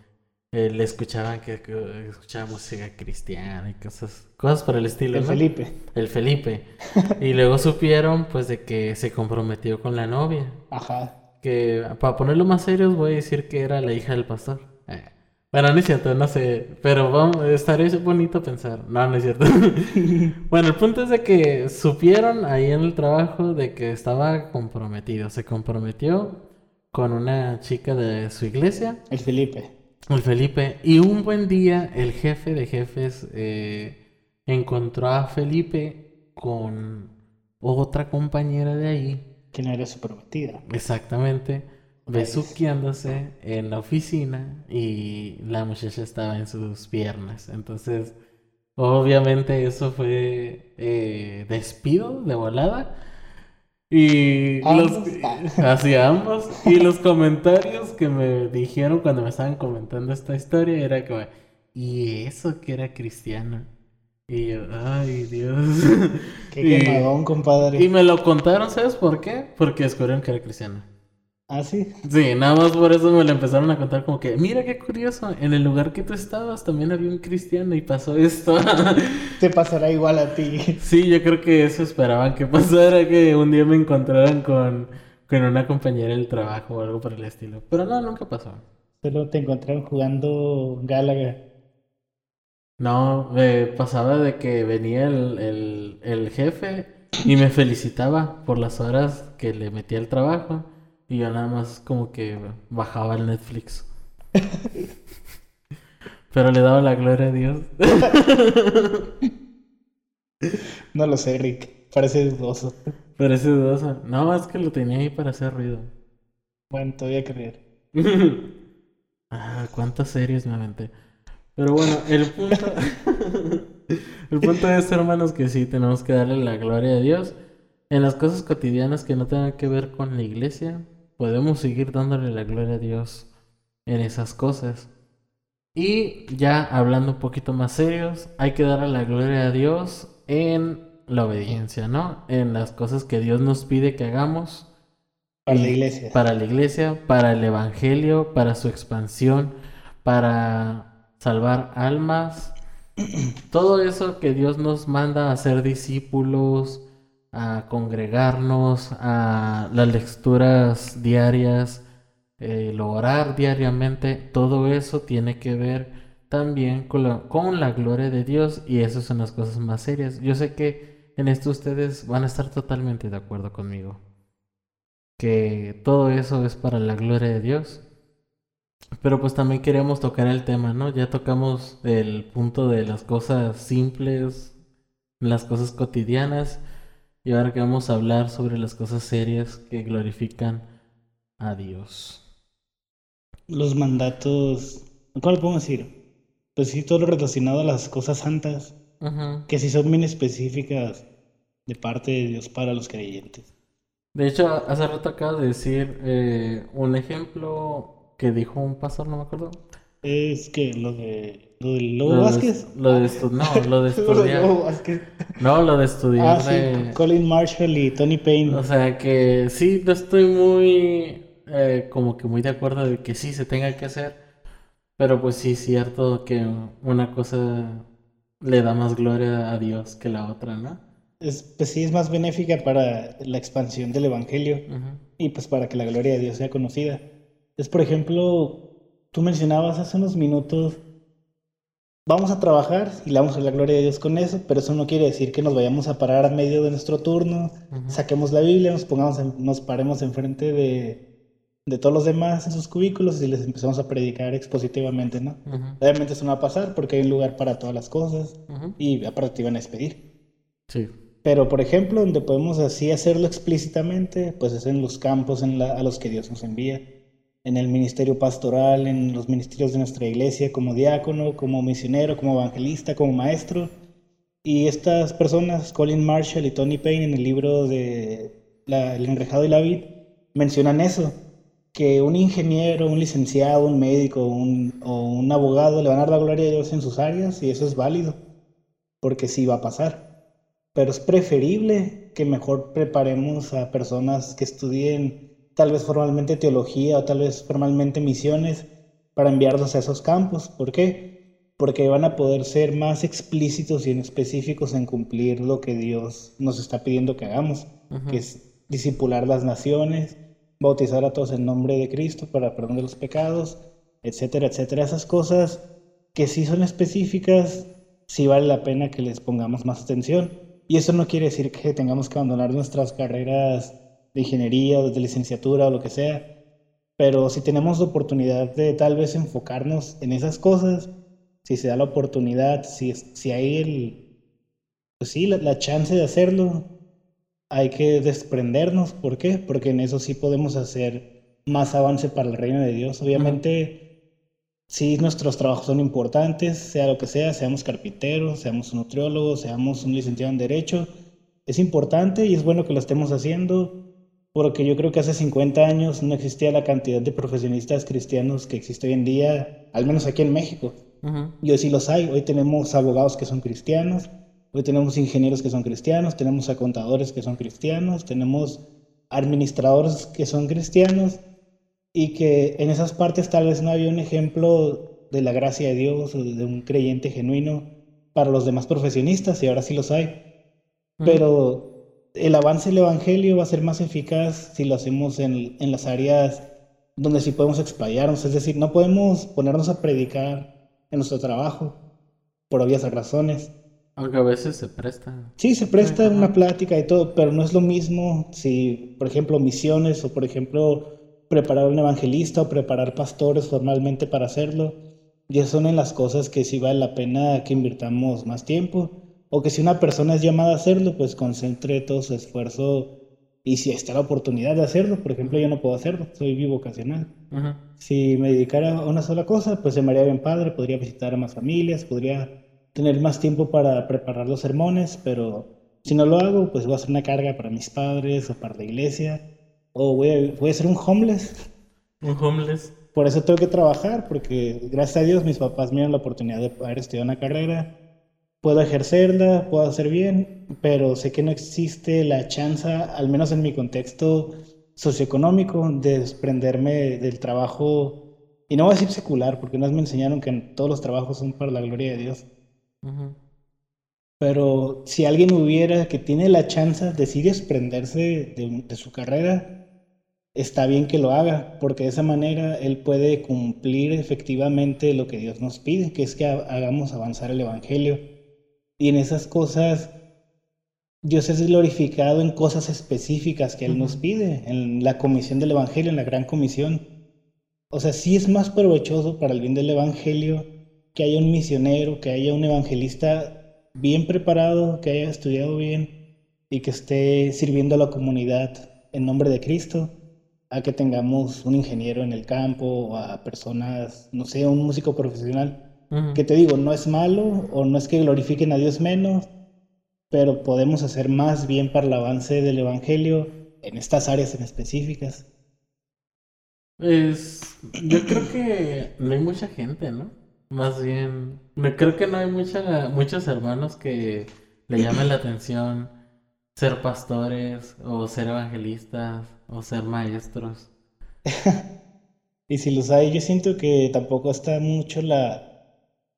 eh, le escuchaban que, que escuchaba música cristiana y cosas, cosas por el estilo. El ¿no? Felipe. El Felipe. y luego supieron pues de que se comprometió con la novia. Ajá. Que para ponerlo más serio voy a decir que era la hija del pastor. Eh, Bueno, no es cierto, no sé. Pero vamos, estaría bonito pensar. No, no es cierto. bueno, el punto es de que supieron ahí en el trabajo de que estaba comprometido. Se comprometió con una chica de su iglesia. El Felipe. El Felipe. Y un buen día el jefe de jefes eh, encontró a Felipe con otra compañera de ahí. Que no era su prometida. Exactamente. Besuqueándose en la oficina y la muchacha estaba en sus piernas. Entonces, obviamente eso fue eh, despido de volada. Y los, hacia ambos. Y los comentarios que me dijeron cuando me estaban comentando esta historia era como, y eso que era cristiano. Y yo, ay Dios. Qué Y- quemadón, compadre. y me lo contaron, ¿sabes por qué? Porque descubrieron que era cristiano. Ah, sí. Sí, nada más por eso me lo empezaron a contar como que, mira qué curioso, en el lugar que tú estabas también había un cristiano y pasó esto. Te pasará igual a ti. sí, yo creo que eso esperaban que pasara, que un día me encontraran con, con una compañera del trabajo o algo por el estilo. Pero no, nunca pasó. Solo te encontraron jugando Galaga. No, me pasaba de que venía el, el, el jefe y me felicitaba por las horas que le metía al trabajo y yo nada más como que bajaba el Netflix. Pero le daba la gloria a Dios. No lo sé, Rick. Parece dudoso. Pero ese dudoso. No, es que lo tenía ahí para hacer ruido. Bueno, te voy a creer. ah, cuántas series me aventé. Pero bueno, el punto. el punto es, hermanos, que sí tenemos que darle la gloria a Dios. En las cosas cotidianas que no tengan que ver con la iglesia, podemos seguir dándole la gloria a Dios en esas cosas. Y ya hablando un poquito más serios, hay que darle la gloria a Dios en la obediencia, ¿no? En las cosas que Dios nos pide que hagamos Para la iglesia. Para la iglesia, para el evangelio, para su expansión, para salvar almas. Todo eso que Dios nos manda a ser discípulos, a congregarnos, a las lecturas diarias, el orar diariamente, todo eso tiene que ver también con la, gloria de Dios y esas son las cosas más serias. Yo sé que en esto ustedes van a estar totalmente de acuerdo conmigo que todo eso es para la gloria de Dios. Pero pues también queríamos tocar el tema, ¿no? Ya tocamos el punto de las cosas simples, las cosas cotidianas, y ahora que vamos a hablar sobre las cosas serias que glorifican a Dios. Los mandatos. ¿Cómo podemos decir? Pues sí, todo lo relacionado a las cosas santas. Que sí son bien específicas de parte de Dios para los creyentes. De hecho, hace rato acabas de decir eh, un ejemplo que dijo un pastor, no me acuerdo. Es que lo de. Lo del Lobo Lo de- Vázquez. lo de no, lo de estudiar. No, lo de estudiar Ah, sí. Colin Marshall y Tony Payne. O sea que sí, no estoy muy, eh, como que muy de acuerdo de que sí se tenga que hacer, pero pues sí es cierto que una cosa le da más gloria a Dios que la otra, ¿no? Es, pues sí, es más benéfica para la expansión del evangelio. Y pues para que la gloria de Dios sea conocida. Es, por ejemplo, tú mencionabas hace unos minutos, vamos a trabajar y le vamos a la gloria de Dios con eso, pero eso no quiere decir que nos vayamos a parar a medio de nuestro turno, Ujú. saquemos la Biblia, nos pongamos, en- nos paremos enfrente de, de todos los demás en sus cubículos y les empezamos a predicar expositivamente, ¿no? Ujú. Obviamente eso no va a pasar porque hay un lugar para todas las cosas Ujú. y aparte te iban a despedir. Sí. Pero, por ejemplo, donde podemos así hacerlo explícitamente, pues es en los campos en la- a los que Dios nos envía. En el ministerio pastoral, en los ministerios de nuestra iglesia, como diácono, como misionero, como evangelista, como maestro. Y estas personas, Colin Marshall y Tony Payne, en el libro de la- El enrejado y la vid, mencionan eso, que un ingeniero, un licenciado, un médico un- o un abogado le van a dar la gloria a Dios en sus áreas y eso es válido, porque sí va a pasar pero es preferible que mejor preparemos a personas que estudien tal vez formalmente teología o tal vez formalmente misiones para enviarlos a esos campos. ¿Por qué? Porque van a poder ser más explícitos y específicos en cumplir lo que Dios nos está pidiendo que hagamos, que es discipular las naciones, bautizar a todos en nombre de Cristo para perdón de los pecados, etcétera, etcétera. Esas cosas que sí son específicas, sí vale la pena que les pongamos más atención. Y eso no quiere decir que tengamos que abandonar nuestras carreras de ingeniería o de licenciatura o lo que sea. Pero si tenemos la oportunidad de tal vez enfocarnos en esas cosas, si se da la oportunidad, si, si hay el, pues sí, la, chance de hacerlo, hay que desprendernos. ¿Por qué? Porque en eso sí podemos hacer más avance para el reino de Dios. Obviamente, sí, nuestros trabajos son importantes, sea lo que sea, seamos carpinteros, seamos un nutriólogos, seamos un licenciado en Derecho. Es importante y es bueno que lo estemos haciendo, porque yo creo que hace 50 años no existía la cantidad de profesionistas cristianos que existe hoy en día, al menos aquí en México. Y hoy sí los hay. Hoy tenemos abogados que son cristianos, hoy tenemos ingenieros que son cristianos, tenemos contadores que son cristianos, tenemos administradores que son cristianos y que en esas partes tal vez no había un ejemplo de la gracia de Dios o de un creyente genuino para los demás profesionistas y ahora sí los hay. Pero el avance del Evangelio va a ser más eficaz si lo hacemos en, las áreas donde sí podemos explayarnos. Es decir, no podemos ponernos a predicar en nuestro trabajo por obvias razones. Aunque a veces se presta. Sí, se presta una plática y todo, pero no es lo mismo si, por ejemplo, misiones o, por ejemplo, preparar un evangelista o preparar pastores formalmente para hacerlo. Ya son en las cosas que sí vale la pena que invirtamos más tiempo o que si una persona es llamada a hacerlo, pues concentre todo su esfuerzo y si está la oportunidad de hacerlo, por ejemplo, yo no puedo hacerlo, soy bivocacional. Si me dedicara a una sola cosa, pues se me haría bien padre, podría visitar a más familias, podría tener más tiempo para preparar los sermones, pero si no lo hago, pues voy a hacer una carga para mis padres o para la iglesia, o voy a, voy a ser un homeless. Un homeless. Por eso tengo que trabajar, porque gracias a Dios mis papás me dieron la oportunidad de poder estudiar una carrera puedo ejercerla, puedo hacer bien, pero sé que no existe la chance, al menos en mi contexto socioeconómico, de desprenderme del trabajo, y no voy a decir secular, porque no me enseñaron que todos los trabajos son para la gloria de Dios. Pero si alguien hubiera que tiene la chance de sí desprenderse de, de su carrera, está bien que lo haga, porque de esa manera él puede cumplir efectivamente lo que Dios nos pide, que es que hagamos avanzar el Evangelio y en esas cosas, Dios es glorificado en cosas específicas que Él nos pide, en la comisión del Evangelio, en la gran comisión. O sea, sí es más provechoso para el bien del Evangelio que haya un misionero, que haya un evangelista bien preparado, que haya estudiado bien y que esté sirviendo a la comunidad en nombre de Cristo, a que tengamos un ingeniero en el campo a personas, no sé, un músico profesional que te digo, no es malo o no es que glorifiquen a Dios menos, pero podemos hacer más bien para el avance del Evangelio en estas áreas en específicas. Pues yo creo que no hay mucha gente, ¿no? Más bien, me creo que no hay mucha, muchos hermanos que le llamen la atención ser pastores o ser evangelistas o ser maestros. y si los hay, yo siento que tampoco está mucho la,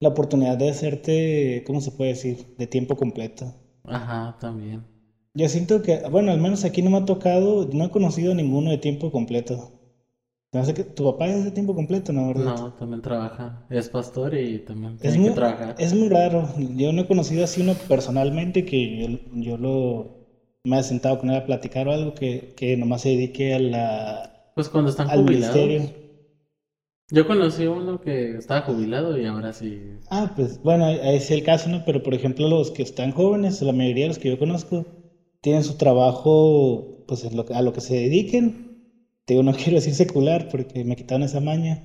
la oportunidad de hacerte, ¿cómo se puede decir? De tiempo completo. Ajá, también. Yo siento que, bueno, al menos aquí no me ha tocado, no he conocido ninguno de tiempo completo. que tu papá es de tiempo completo, ¿no? No, también trabaja. Es pastor y también tiene es muy, que trabajar. Es muy raro. Yo no he conocido así uno personalmente que yo, lo me he sentado con él a platicar o algo que, que nomás se dedique a la pues cuando están al ministerio. Yo conocí uno que estaba jubilado y ahora sí. Ah, pues bueno, es el caso, ¿no? Pero por ejemplo, los que están jóvenes, la mayoría de los que yo conozco, tienen su trabajo, pues a lo que se dediquen. Te digo, no quiero decir secular porque me quitaron esa maña.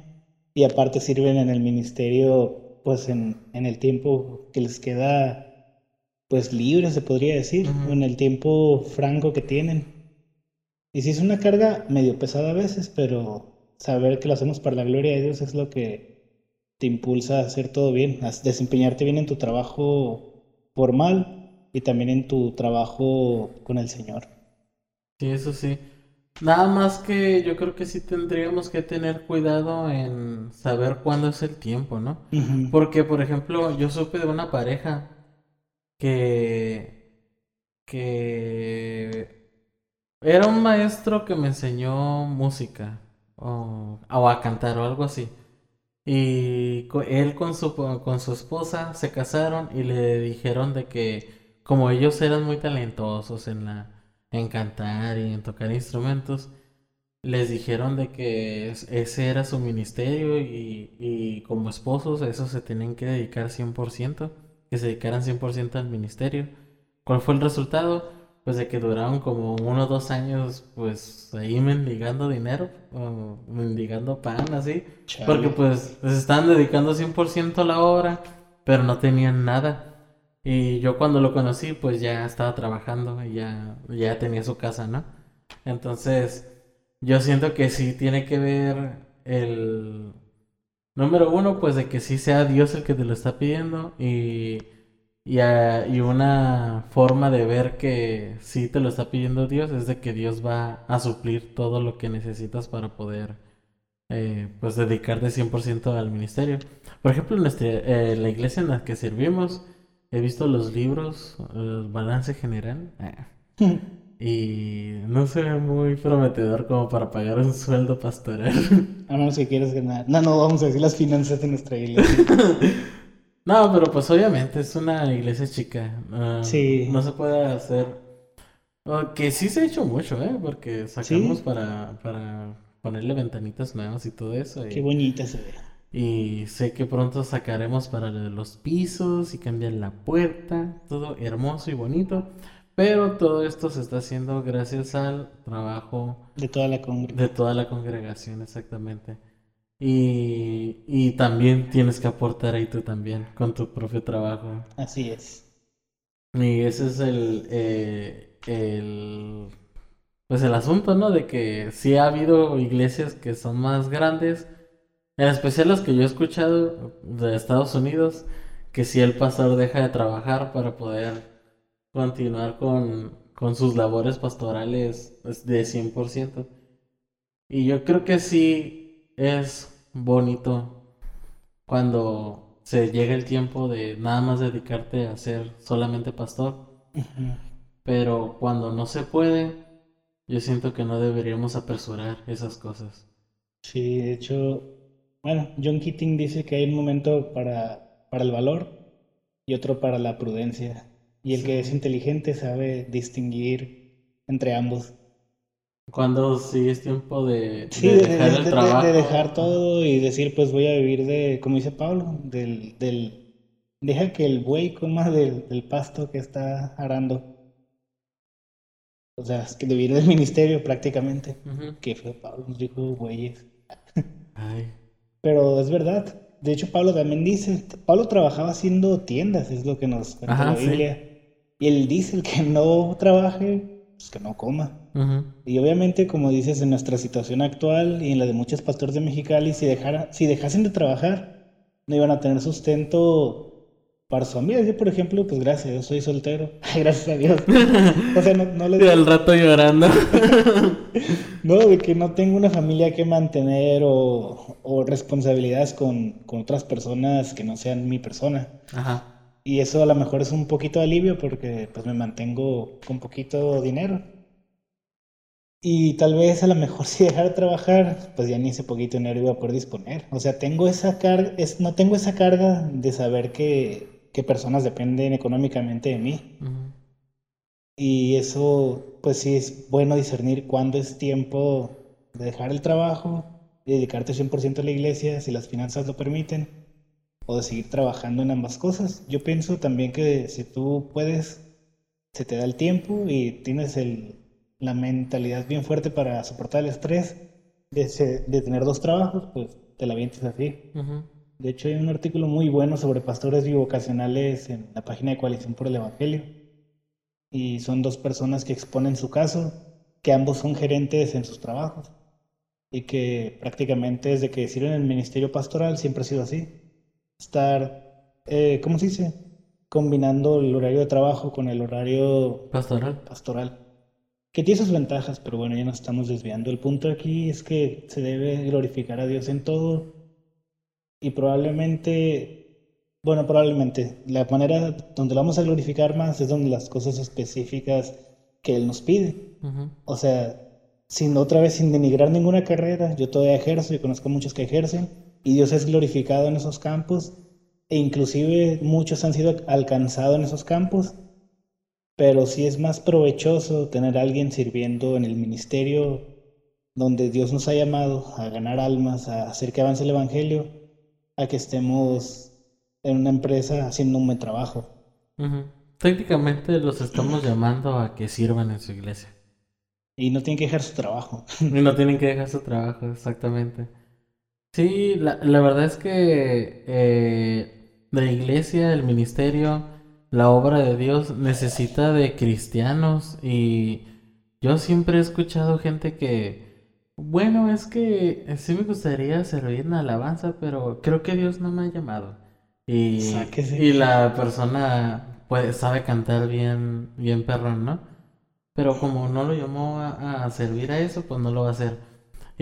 Y aparte sirven en el ministerio, pues en, en el tiempo que les queda, pues libre, se podría decir, en el tiempo franco que tienen. Y sí es una carga medio pesada a veces, pero saber que lo hacemos para la gloria de Dios es lo que te impulsa a hacer todo bien, a desempeñarte bien en tu trabajo formal y también en tu trabajo con el Señor. Sí, eso sí. Nada más que yo creo que sí tendríamos que tener cuidado en saber cuándo es el tiempo, ¿no? Porque, por ejemplo, yo supe de una pareja que, que era un maestro que me enseñó música o, o a cantar o algo así. Y él con su, con su esposa se casaron y le dijeron de que como ellos eran muy talentosos en la, en cantar y en tocar instrumentos, les dijeron de que es- ese era su ministerio y, y como esposos eso se tenían que dedicar 100%, que se dedicaran 100% al ministerio. ¿Cuál fue el resultado? Pues de que duraron como uno o dos años pues ahí mendigando dinero, o mendigando pan así. Chale. Porque pues se estaban dedicando 100% a la obra, pero no tenían nada. Y yo cuando lo conocí, pues ya estaba trabajando y ya, ya tenía su casa, ¿no? Entonces, yo siento que sí tiene que ver el... Número uno, pues de que sí sea Dios el que te lo está pidiendo y, y, ah, y una forma de ver que sí te lo está pidiendo Dios es de que Dios va a suplir todo lo que necesitas para poder eh, pues dedicarte 100% al ministerio. Por ejemplo, en nuestra, eh, la iglesia en la que servimos, he visto los libros, el balance general, y no se ve muy prometedor como para pagar un sueldo pastoral. A menos que quieras ganar. No, no, vamos a decir las finanzas de nuestra iglesia. No, pero pues obviamente es una iglesia chica. ah, Sí. No se puede hacer. que sí se ha hecho mucho, ¿eh? Porque sacamos Sí. para, para ponerle ventanitas nuevas y todo eso. y- Qué bonita se ve. Y sé que pronto sacaremos para los pisos y cambiar la puerta, todo hermoso y bonito. Pero todo esto se está haciendo gracias al trabajo De toda la congregación. de toda la congregación, exactamente. Y, y también tienes que aportar ahí tú también con tu propio trabajo. Así es. Y ese es el, eh, el, pues el asunto, ¿no? De que sí ha habido iglesias que son más grandes, en especial las que yo he escuchado de Estados Unidos, que si el pastor deja de trabajar para poder continuar con, con sus labores pastorales pues, de 100%. Y yo creo que sí es bonito cuando se llega el tiempo de nada más dedicarte a ser solamente pastor. Pero cuando no se puede, yo siento que no deberíamos apresurar esas cosas. Sí, de hecho, bueno, John Keating dice que hay un momento para, para el valor y otro para la prudencia. Y el que es inteligente sabe distinguir entre ambos. Cuando sí es tiempo de, Sí, de de, dejar de- el de- trabajo. de dejar todo y decir, pues voy a vivir de, como dice Pablo, del, del, deja que el buey coma del, del pasto que está arando. O sea, es que vivir del ministerio prácticamente. Ujú. Que fue Pablo, nos dijo bueyes. Ay, Pero es verdad. De hecho, Pablo también dice, Pablo trabajaba haciendo tiendas, es lo que nos cuenta Ajá, la sí. Biblia. Y él dice, el que no trabaje, pues que no coma. Y obviamente, como dices, en nuestra situación actual y en la de muchos pastores de Mexicali, si, dejara, si dejasen de trabajar, no iban a tener sustento para su familia. Yo, por ejemplo, pues gracias Dios soy soltero. Ay, gracias a Dios. O sea, no, no les Y al rato llorando. No, de que no tengo una familia que mantener o, o responsabilidades con, con otras personas que no sean mi persona. Ajá. Y eso a lo mejor es un poquito de alivio porque pues me mantengo con poquito dinero. Y tal vez a lo mejor si dejara de trabajar, pues ya ni ese poquito dinero iba a poder disponer. O sea, tengo esa carga, es, no tengo esa carga de saber que, que personas dependen económicamente de mí. ujú. Y eso, pues sí es bueno discernir cuándo es tiempo de dejar el trabajo y dedicarte 100% a la iglesia si las finanzas lo permiten, o de seguir trabajando en ambas cosas. Yo pienso también que si tú puedes, se te da el tiempo y tienes el, la mentalidad bien fuerte para soportar el estrés de, se- de tener dos trabajos, pues te la avientes así. Ujú. De hecho, hay un artículo muy bueno sobre pastores bivocacionales en la página de Coalición por el Evangelio. Y son dos personas que exponen su caso, que ambos son gerentes en sus trabajos. Y que prácticamente desde que sirven en el ministerio pastoral siempre ha sido así. Estar, eh, ¿cómo se dice? Combinando el horario de trabajo con el horario Pastoral. pastoral. que tiene sus ventajas, pero bueno, ya nos estamos desviando. El punto aquí es que se debe glorificar a Dios en todo y probablemente, bueno, probablemente la manera donde lo vamos a glorificar más es donde las cosas específicas que Él nos pide. O sea, sin otra vez, sin denigrar ninguna carrera, yo todavía ejerzo y conozco muchos que ejercen y Dios es glorificado en esos campos e inclusive muchos han sido alcanzados en esos campos pero sí es más provechoso tener a alguien sirviendo en el ministerio donde Dios nos ha llamado a ganar almas, a hacer que avance el Evangelio, a que estemos en una empresa haciendo un buen trabajo. Técnicamente los estamos llamando a que sirvan en su iglesia. Y no tienen que dejar su trabajo. y no tienen que dejar su trabajo, exactamente. Sí, la, la verdad es que eh, la iglesia, el ministerio, la obra de Dios necesita de cristianos y yo siempre he escuchado gente que, bueno, es que sí me gustaría servir en alabanza, pero creo que Dios no me ha llamado. Y, y la persona puede, sabe cantar bien, bien perrón, ¿no? Pero como no lo llamó a servir a eso, pues no lo va a hacer.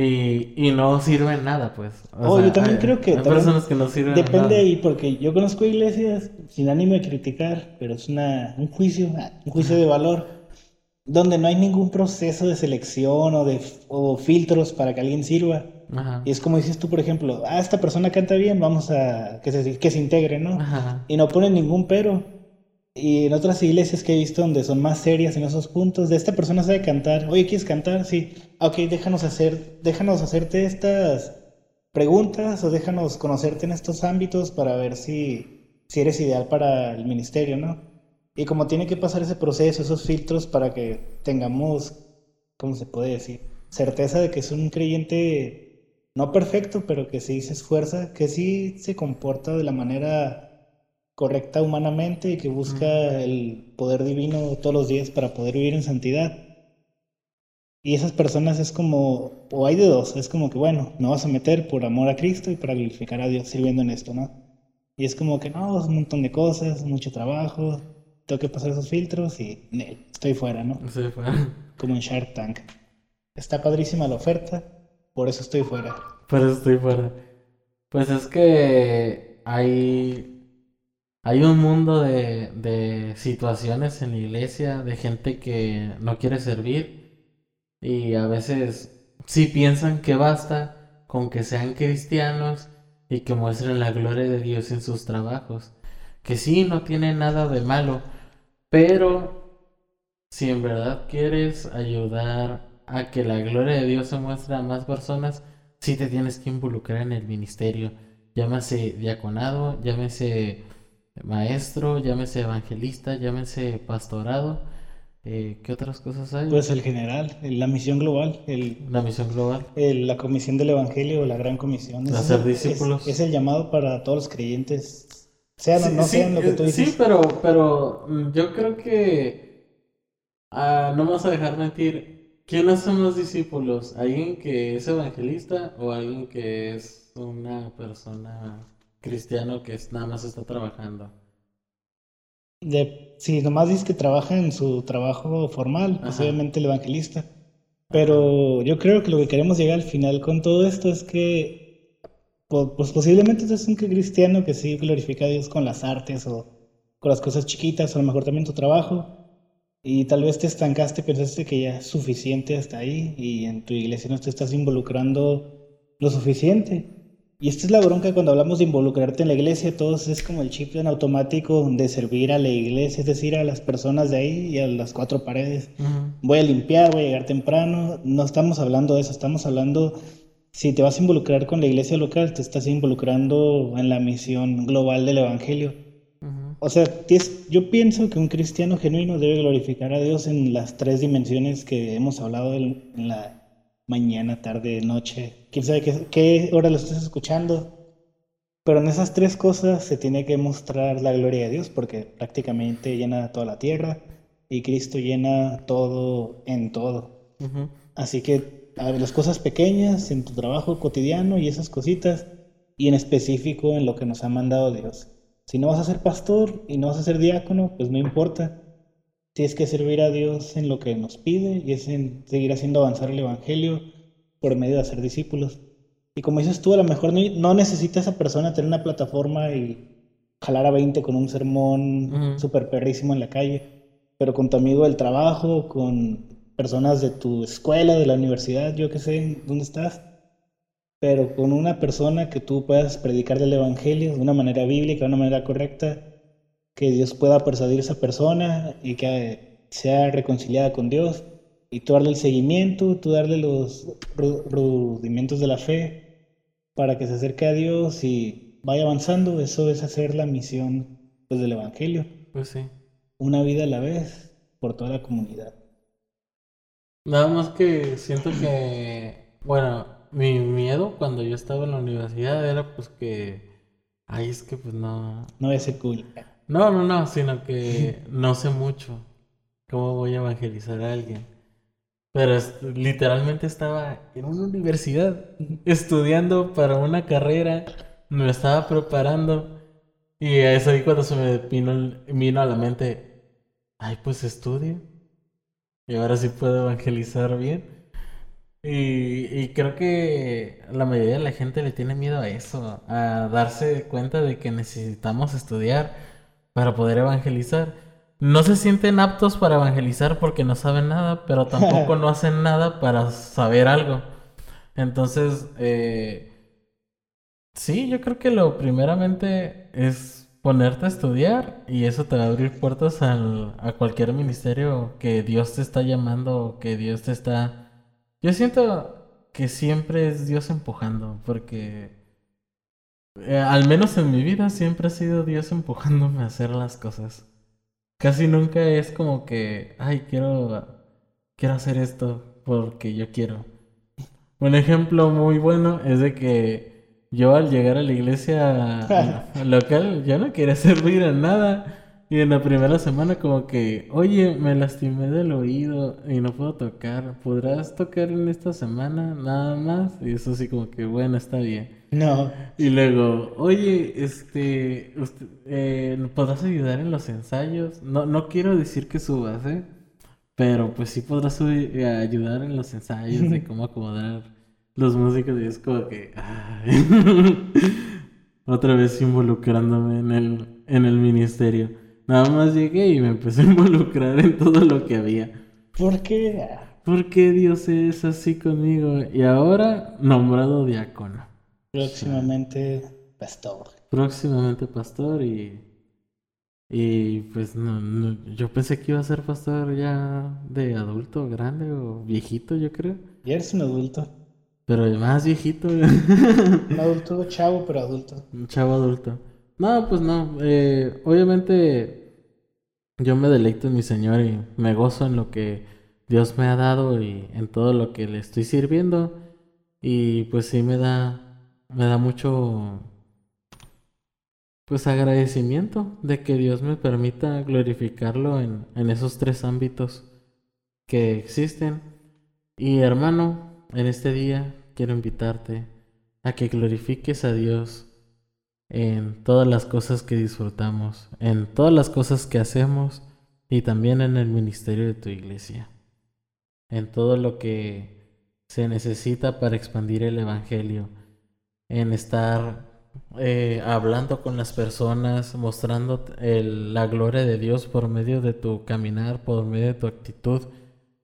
Y, y no sirve en nada, pues. oh, yo también creo que. Hay personas que no sirven Depende nada. ahí, porque yo conozco iglesias sin ánimo de criticar, pero es una, un juicio, un juicio de valor, donde no hay ningún proceso de selección o de o filtros para que alguien sirva. Ajá. Y es como dices tú, por ejemplo, ah, esta persona canta bien, vamos a que se, que se integre, ¿no? Ajá. Y no ponen ningún pero. Y en otras iglesias que he visto donde son más serias en esos puntos, de esta persona sabe cantar, oye, ¿quieres cantar? Sí, ok, déjanos, hacer, déjanos hacerte estas preguntas o déjanos conocerte en estos ámbitos para ver si, si eres ideal para el ministerio, ¿no? Y como tiene que pasar ese proceso, esos filtros para que tengamos, ¿cómo se puede decir? Certeza de que es un creyente no perfecto, pero que sí se esfuerza, que sí se comporta de la manera correcta humanamente y que busca el poder divino todos los días para poder vivir en santidad. Y esas personas es como, o hay de dos, es como que, bueno, me vas a meter por amor a Cristo y para glorificar a Dios sirviendo en esto, ¿no? Y es como que, no, es un montón de cosas, mucho trabajo, tengo que pasar esos filtros y estoy fuera, ¿no? Estoy fuera. Como en Shark Tank. Está padrísima la oferta, por eso estoy fuera. Por eso estoy fuera. Pues es que hay hay un mundo de, situaciones en la iglesia, de gente que no quiere servir y a veces sí piensan que basta con que sean cristianos y que muestren la gloria de Dios en sus trabajos. Que sí, no tiene nada de malo, pero si en verdad quieres ayudar a que la gloria de Dios se muestre a más personas, sí te tienes que involucrar en el ministerio. Llámese diaconado, llámese maestro, llámese evangelista, llámese pastorado. Eh, ¿Qué otras cosas hay? Pues el general, la misión global. El, la misión global. la comisión del evangelio, la gran comisión. Hacer discípulos. Es, el llamado para todos los creyentes, sean o no sean lo que tú dices. Sí, pero, pero mm, yo creo que ah, no vamos a dejar mentir. ¿Quiénes son los discípulos? ¿Alguien que es evangelista o alguien que es una persona cristiano que nada más está trabajando. De, si nomás dice que trabaja en su trabajo formal, pues obviamente el evangelista. Pero yo creo que lo que queremos llegar al final con todo esto es que, pues posiblemente tú es un cristiano que sí glorifica a Dios con las artes o con las cosas chiquitas, o a lo mejor también tu trabajo. Y tal vez te estancaste, pensaste que ya es suficiente hasta ahí y en tu iglesia no te estás involucrando lo suficiente. Y esta es la bronca cuando hablamos de involucrarte en la iglesia, todos es como el chip en automático de servir a la iglesia, es decir, a las personas de ahí y a las cuatro paredes. Voy a limpiar, voy a llegar temprano. No estamos hablando de eso, estamos hablando, si te vas a involucrar con la iglesia local, te estás involucrando en la misión global del Evangelio. O sea, yo pienso que un cristiano genuino debe glorificar a Dios en las tres dimensiones que hemos hablado en la mañana, tarde, noche, quién sabe qué, hora lo estás escuchando. Pero en esas tres cosas se tiene que mostrar la gloria de Dios porque prácticamente llena toda la tierra y Cristo llena todo en todo. Así que a ver, las cosas pequeñas en tu trabajo cotidiano y esas cositas y en específico en lo que nos ha mandado Dios. Si no vas a ser pastor y no vas a ser diácono, pues no importa tienes que servir a Dios en lo que nos pide y es en seguir haciendo avanzar el Evangelio por medio de hacer discípulos. Y como dices tú, a lo mejor no necesita esa persona tener una plataforma y jalar a 20 con un sermón súper perrísimo en la calle, pero con tu amigo del trabajo, con personas de tu escuela, de la universidad, yo qué sé, dónde estás, pero con una persona que tú puedas predicar del Evangelio de una manera bíblica, de una manera correcta, que Dios pueda persuadir a esa persona y que sea reconciliada con Dios, y tú darle el seguimiento, tú darle los rudimentos de la fe para que se acerque a Dios y vaya avanzando, eso es hacer la misión pues, del Evangelio. Pues sí. Una vida a la vez por toda la comunidad. Nada más que siento que, bueno, mi miedo cuando yo estaba en la universidad era pues que, ay, es que pues no... No voy a ser cool. No, no, no, sino que no sé mucho cómo voy a evangelizar a alguien. Pero literalmente estaba en una universidad estudiando para una carrera, me estaba preparando y es ahí cuando se me vino, a la mente, ay, pues estudio. Y ahora sí puedo evangelizar bien. Y, creo que la mayoría de la gente le tiene miedo a eso, a darse cuenta de que necesitamos estudiar para poder evangelizar. No se sienten aptos para evangelizar porque no saben nada, pero tampoco no hacen nada para saber algo. Entonces, eh, sí, yo creo que lo primeramente es ponerte a estudiar y eso te va a abrir puertas a cualquier ministerio que Dios te está llamando, que Dios te está yo siento que siempre es Dios empujando, porque eh, al menos en mi vida siempre ha sido Dios empujándome a hacer las cosas. Casi nunca es como que, ay, quiero, quiero hacer esto porque yo quiero. Un ejemplo muy bueno es de que yo al llegar a la iglesia local, yo no quería servir a nada. Y en la primera semana como que, oye, me lastimé del oído y no puedo tocar. ¿Podrás tocar en esta semana nada más? Y eso sí como que, bueno, está bien. No. Y luego, oye, este, eh, ¿podrás ayudar en los ensayos? No, no quiero decir que subas, ¿eh? Pero pues sí podrás eh, ayudar en los ensayos de cómo acomodar los músicos y es como que... Otra vez involucrándome en el, en el ministerio. Nada más llegué y me empecé a involucrar en todo lo que había. ¿Por qué? Porque Dios es así conmigo. Y ahora nombrado diácono. Próximamente pastor. Próximamente pastor y. Y pues no, yo pensé que iba a ser pastor ya de adulto, grande o viejito, yo creo. Ya eres un adulto. Pero más viejito. un adulto chavo, pero adulto. Un chavo adulto. No, pues no. Eh, obviamente yo me deleito en mi Señor y me gozo en lo que Dios me ha dado y en todo lo que le estoy sirviendo. Y pues sí me da, me da mucho, pues agradecimiento de que Dios me permita glorificarlo en, en esos tres ámbitos que existen. Y hermano, en este día quiero invitarte a que glorifiques a Dios en todas las cosas que disfrutamos, en todas las cosas que hacemos y también en el ministerio de tu iglesia, en todo lo que se necesita para expandir el Evangelio, en estar eh, hablando con las personas, mostrando la gloria de Dios por medio de tu caminar, por medio de tu actitud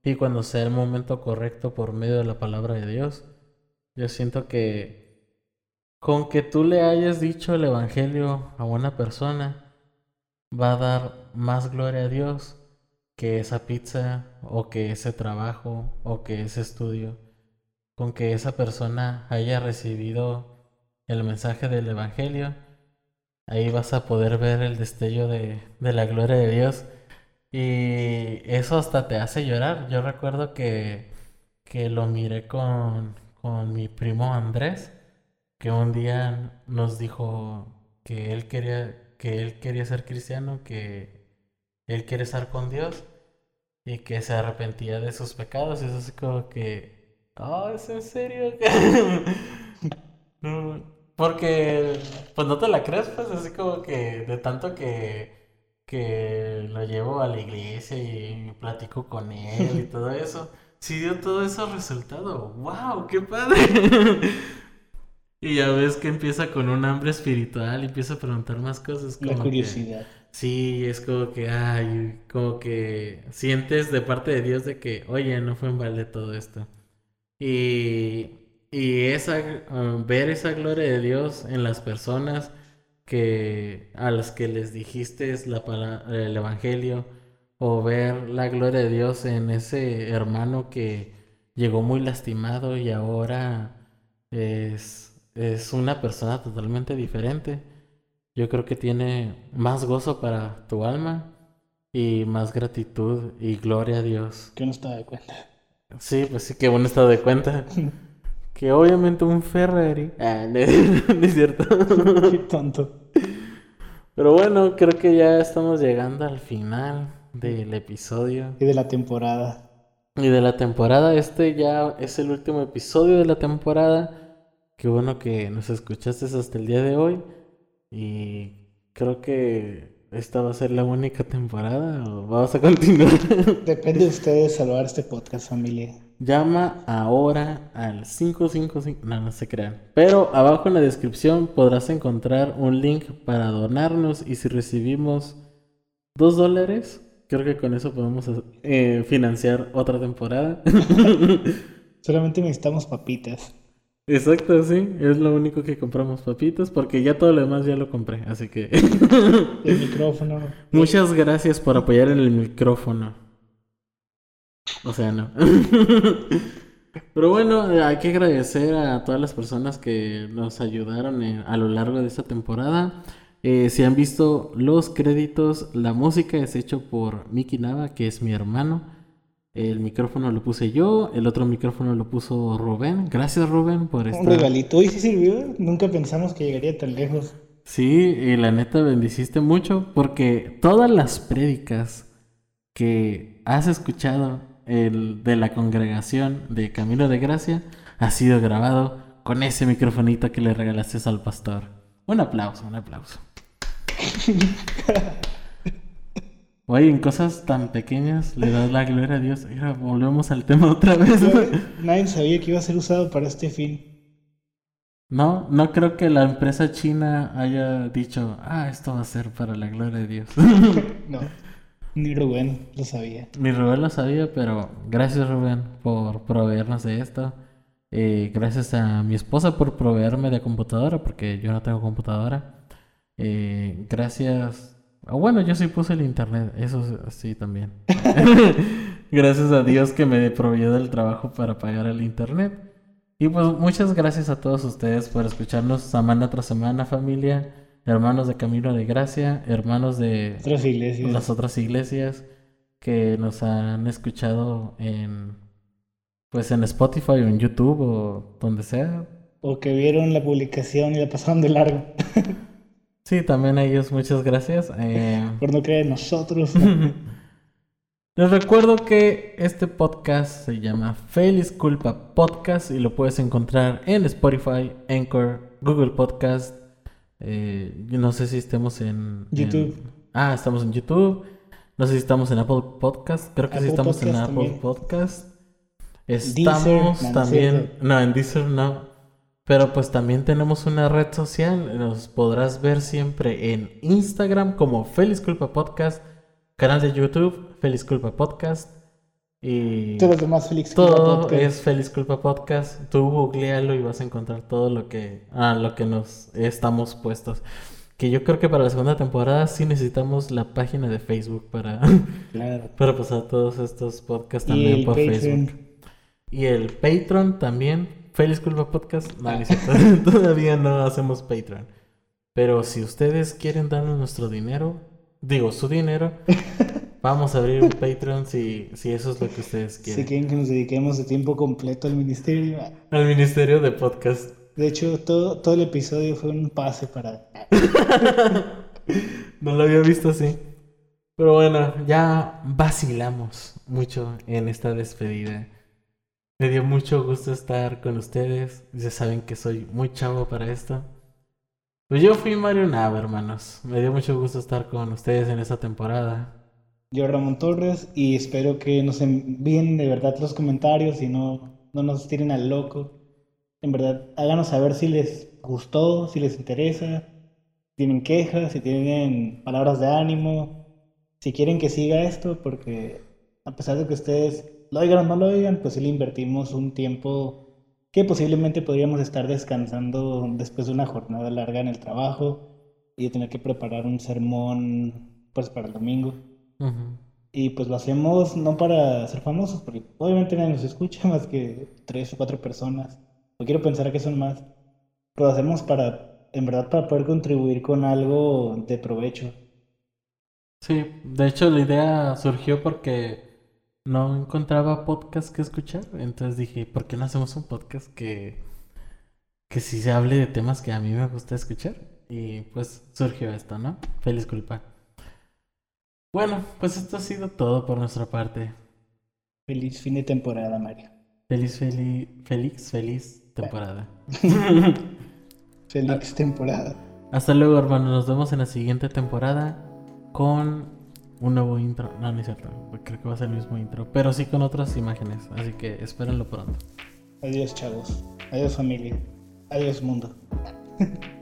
y cuando sea el momento correcto por medio de la palabra de Dios. Yo siento que con que tú le hayas dicho el Evangelio a una persona, va a dar más gloria a Dios que esa pizza o que ese trabajo o que ese estudio. Con que esa persona haya recibido el mensaje del Evangelio, ahí vas a poder ver el destello de, la gloria de Dios. Y eso hasta te hace llorar. Yo recuerdo que, que lo miré con, con mi primo Andrés que un día nos dijo que él quería, que él quería ser cristiano, que él quiere estar con Dios y que se arrepentía de sus pecados. Y eso es como que, oh, ¿es en serio? Porque, pues no te la crees, pues así como que de tanto que que lo llevo a la iglesia y platico con él y todo eso, sí dio todo eso resultado. ¡Wow! ¡Qué padre! y ya ves que empieza con un hambre espiritual y empieza a preguntar más cosas. La que- curiosidad. Sí, es como que, ay, como que sientes de parte de Dios de que, oye, no fue en balde todo esto. Y, y esa, uh, ver esa gloria de Dios en las personas que, a las que les dijiste la, pala- el evangelio, o ver la gloria de Dios en ese hermano que llegó muy lastimado y ahora es, es una persona totalmente diferente. Yo creo que tiene más gozo para tu alma y más gratitud y gloria a Dios. Que no estaba de cuenta. Sí, pues sí que uno está de cuenta que obviamente un Ferrari. Ah, no, no es cierto. Qué tonto. Pero bueno, creo que ya estamos llegando al final del episodio Y de la temporada. y de la temporada. Este ya es el último episodio de la temporada. Qué bueno que nos escuchaste hasta el día de hoy. Y creo que esta va a ser la única temporada o vamos a continuar. Depende de ustedes salvar este podcast, familia. Llama ahora al 555. No, no se crean. Pero abajo en la descripción podrás encontrar un link para donarnos. Y si recibimos 2 dólares, creo que con eso podemos eh, financiar otra temporada. Solamente necesitamos papitas. Exacto, sí. Es lo único que compramos papitas. Porque ya todo lo demás ya lo compré. Así que El micrófono. muchas gracias por apoyar en el micrófono. O sea, no. Pero bueno, hay que agradecer a todas las personas que nos ayudaron en- a lo largo de esta temporada. Eh, si han visto los créditos, la música es hecho por Miki Nava, que es mi hermano. El micrófono lo puse yo, el otro micrófono lo puso Rubén. Gracias Rubén por Un estar. regalito. Hoy sí sirvió. Nunca pensamos que llegaría tan lejos. Sí, y la neta bendiciste mucho porque todas las prédicas que has escuchado el, de la congregación de Camino de Gracia ha sido grabado con ese microfonito que le regalaste al pastor. Un aplauso, un aplauso. Oye, en cosas tan pequeñas le das la gloria a Dios. Mira, volvemos al tema otra vez. Nadie sabía que iba a ser usado para este fin. No, no creo que la empresa china haya dicho, ah, esto va a ser para la gloria de Dios. No. Ni Rubén lo sabía. Ni Rubén lo sabía, pero gracias Rubén por proveernos de esto. Eh, gracias a mi esposa por proveerme de computadora, porque yo no tengo computadora. Eh, gracias. ah, bueno, yo sí puse el internet, eso sí también. gracias a Dios que me proveyó del trabajo para pagar el internet. Y pues muchas gracias a todos ustedes por escucharnos semana tras semana, familia, hermanos de Camino de Gracia, hermanos de Otras iglesias. las otras iglesias que nos han escuchado en pues en Spotify o en YouTube o donde sea. O que vieron la publicación y la pasaron de largo. Sí, también a ellos muchas gracias. Eh, Por no creer en nosotros. les recuerdo que este podcast se llama Feliz Culpa Podcast y lo puedes encontrar en Spotify, Anchor, Google Podcast. Eh, no sé si estemos en, en- YouTube. Ah, estamos en YouTube. No sé si estamos en Apple Podcast. Creo que sí Apple estamos en Apple también. Podcast. Estamos también. No, en Deezer no. Pero pues también tenemos una red social. Nos podrás ver siempre en Instagram como Feliz Culpa Podcast. Canal de YouTube, Feliz Culpa Podcast. Y Todos los demás Félix Culpa todo Podcast. es Feliz Culpa Podcast. Tú googlealo y vas a encontrar todo lo que, a lo que nos estamos puestos. Que yo creo que para la segunda temporada sí necesitamos la página de Facebook para, Claro. para pasar todos estos podcasts Y también el por Patreon. Facebook. Y el Patreon también. Feliz Culpa Podcast. No, no es cierto. Todavía no hacemos Patreon. Pero si ustedes quieren darnos nuestro dinero, digo su dinero, vamos a abrir un Patreon si, si eso es lo que ustedes Si quieren. quieren que nos dediquemos de tiempo completo al ministerio. Al Ministerio de Podcast. De hecho, todo, todo el episodio fue un pase para... No lo había visto así. Pero bueno, ya vacilamos mucho en esta despedida. Me dio mucho gusto estar con ustedes. Ya saben que soy muy chavo para esto. Pues yo fui Mario Nava, hermanos. Me dio mucho gusto estar con ustedes en esta temporada. Yo Ramón Torres y espero que nos envíen de verdad los comentarios y no, no nos tiren al loco. En verdad, háganos saber si les gustó, si les interesa, si tienen quejas, si tienen palabras de ánimo, si quieren que siga esto, porque a pesar de que ustedes lo oigan o no lo oigan, pues sí le invertimos un tiempo que posiblemente podríamos estar descansando después de una jornada larga en el trabajo y tener que preparar un sermón pues para el domingo. Y pues lo hacemos no para ser famosos, porque obviamente nadie nos escucha más que tres o cuatro personas. No quiero pensar que son más. Pero lo hacemos para, en verdad, para poder contribuir con algo de provecho. Sí, de hecho la idea surgió porque no encontraba podcast que escuchar. Entonces dije, ¿por qué no hacemos un podcast que, que sí se hable de temas que a mí me gusta escuchar? Y pues surgió esto, ¿no? Feliz culpa. Bueno, pues esto ha sido todo por nuestra parte. Feliz fin de temporada, Mario. Feliz, feliz, feliz, feliz temporada. feliz temporada. Hasta luego, hermano. Nos vemos en la siguiente temporada con un nuevo intro. No, no es cierto. Creo que va a ser el mismo intro. Pero sí con otras imágenes. Así que espérenlo pronto. Adiós, chavos. Adiós, familia. Adiós, mundo.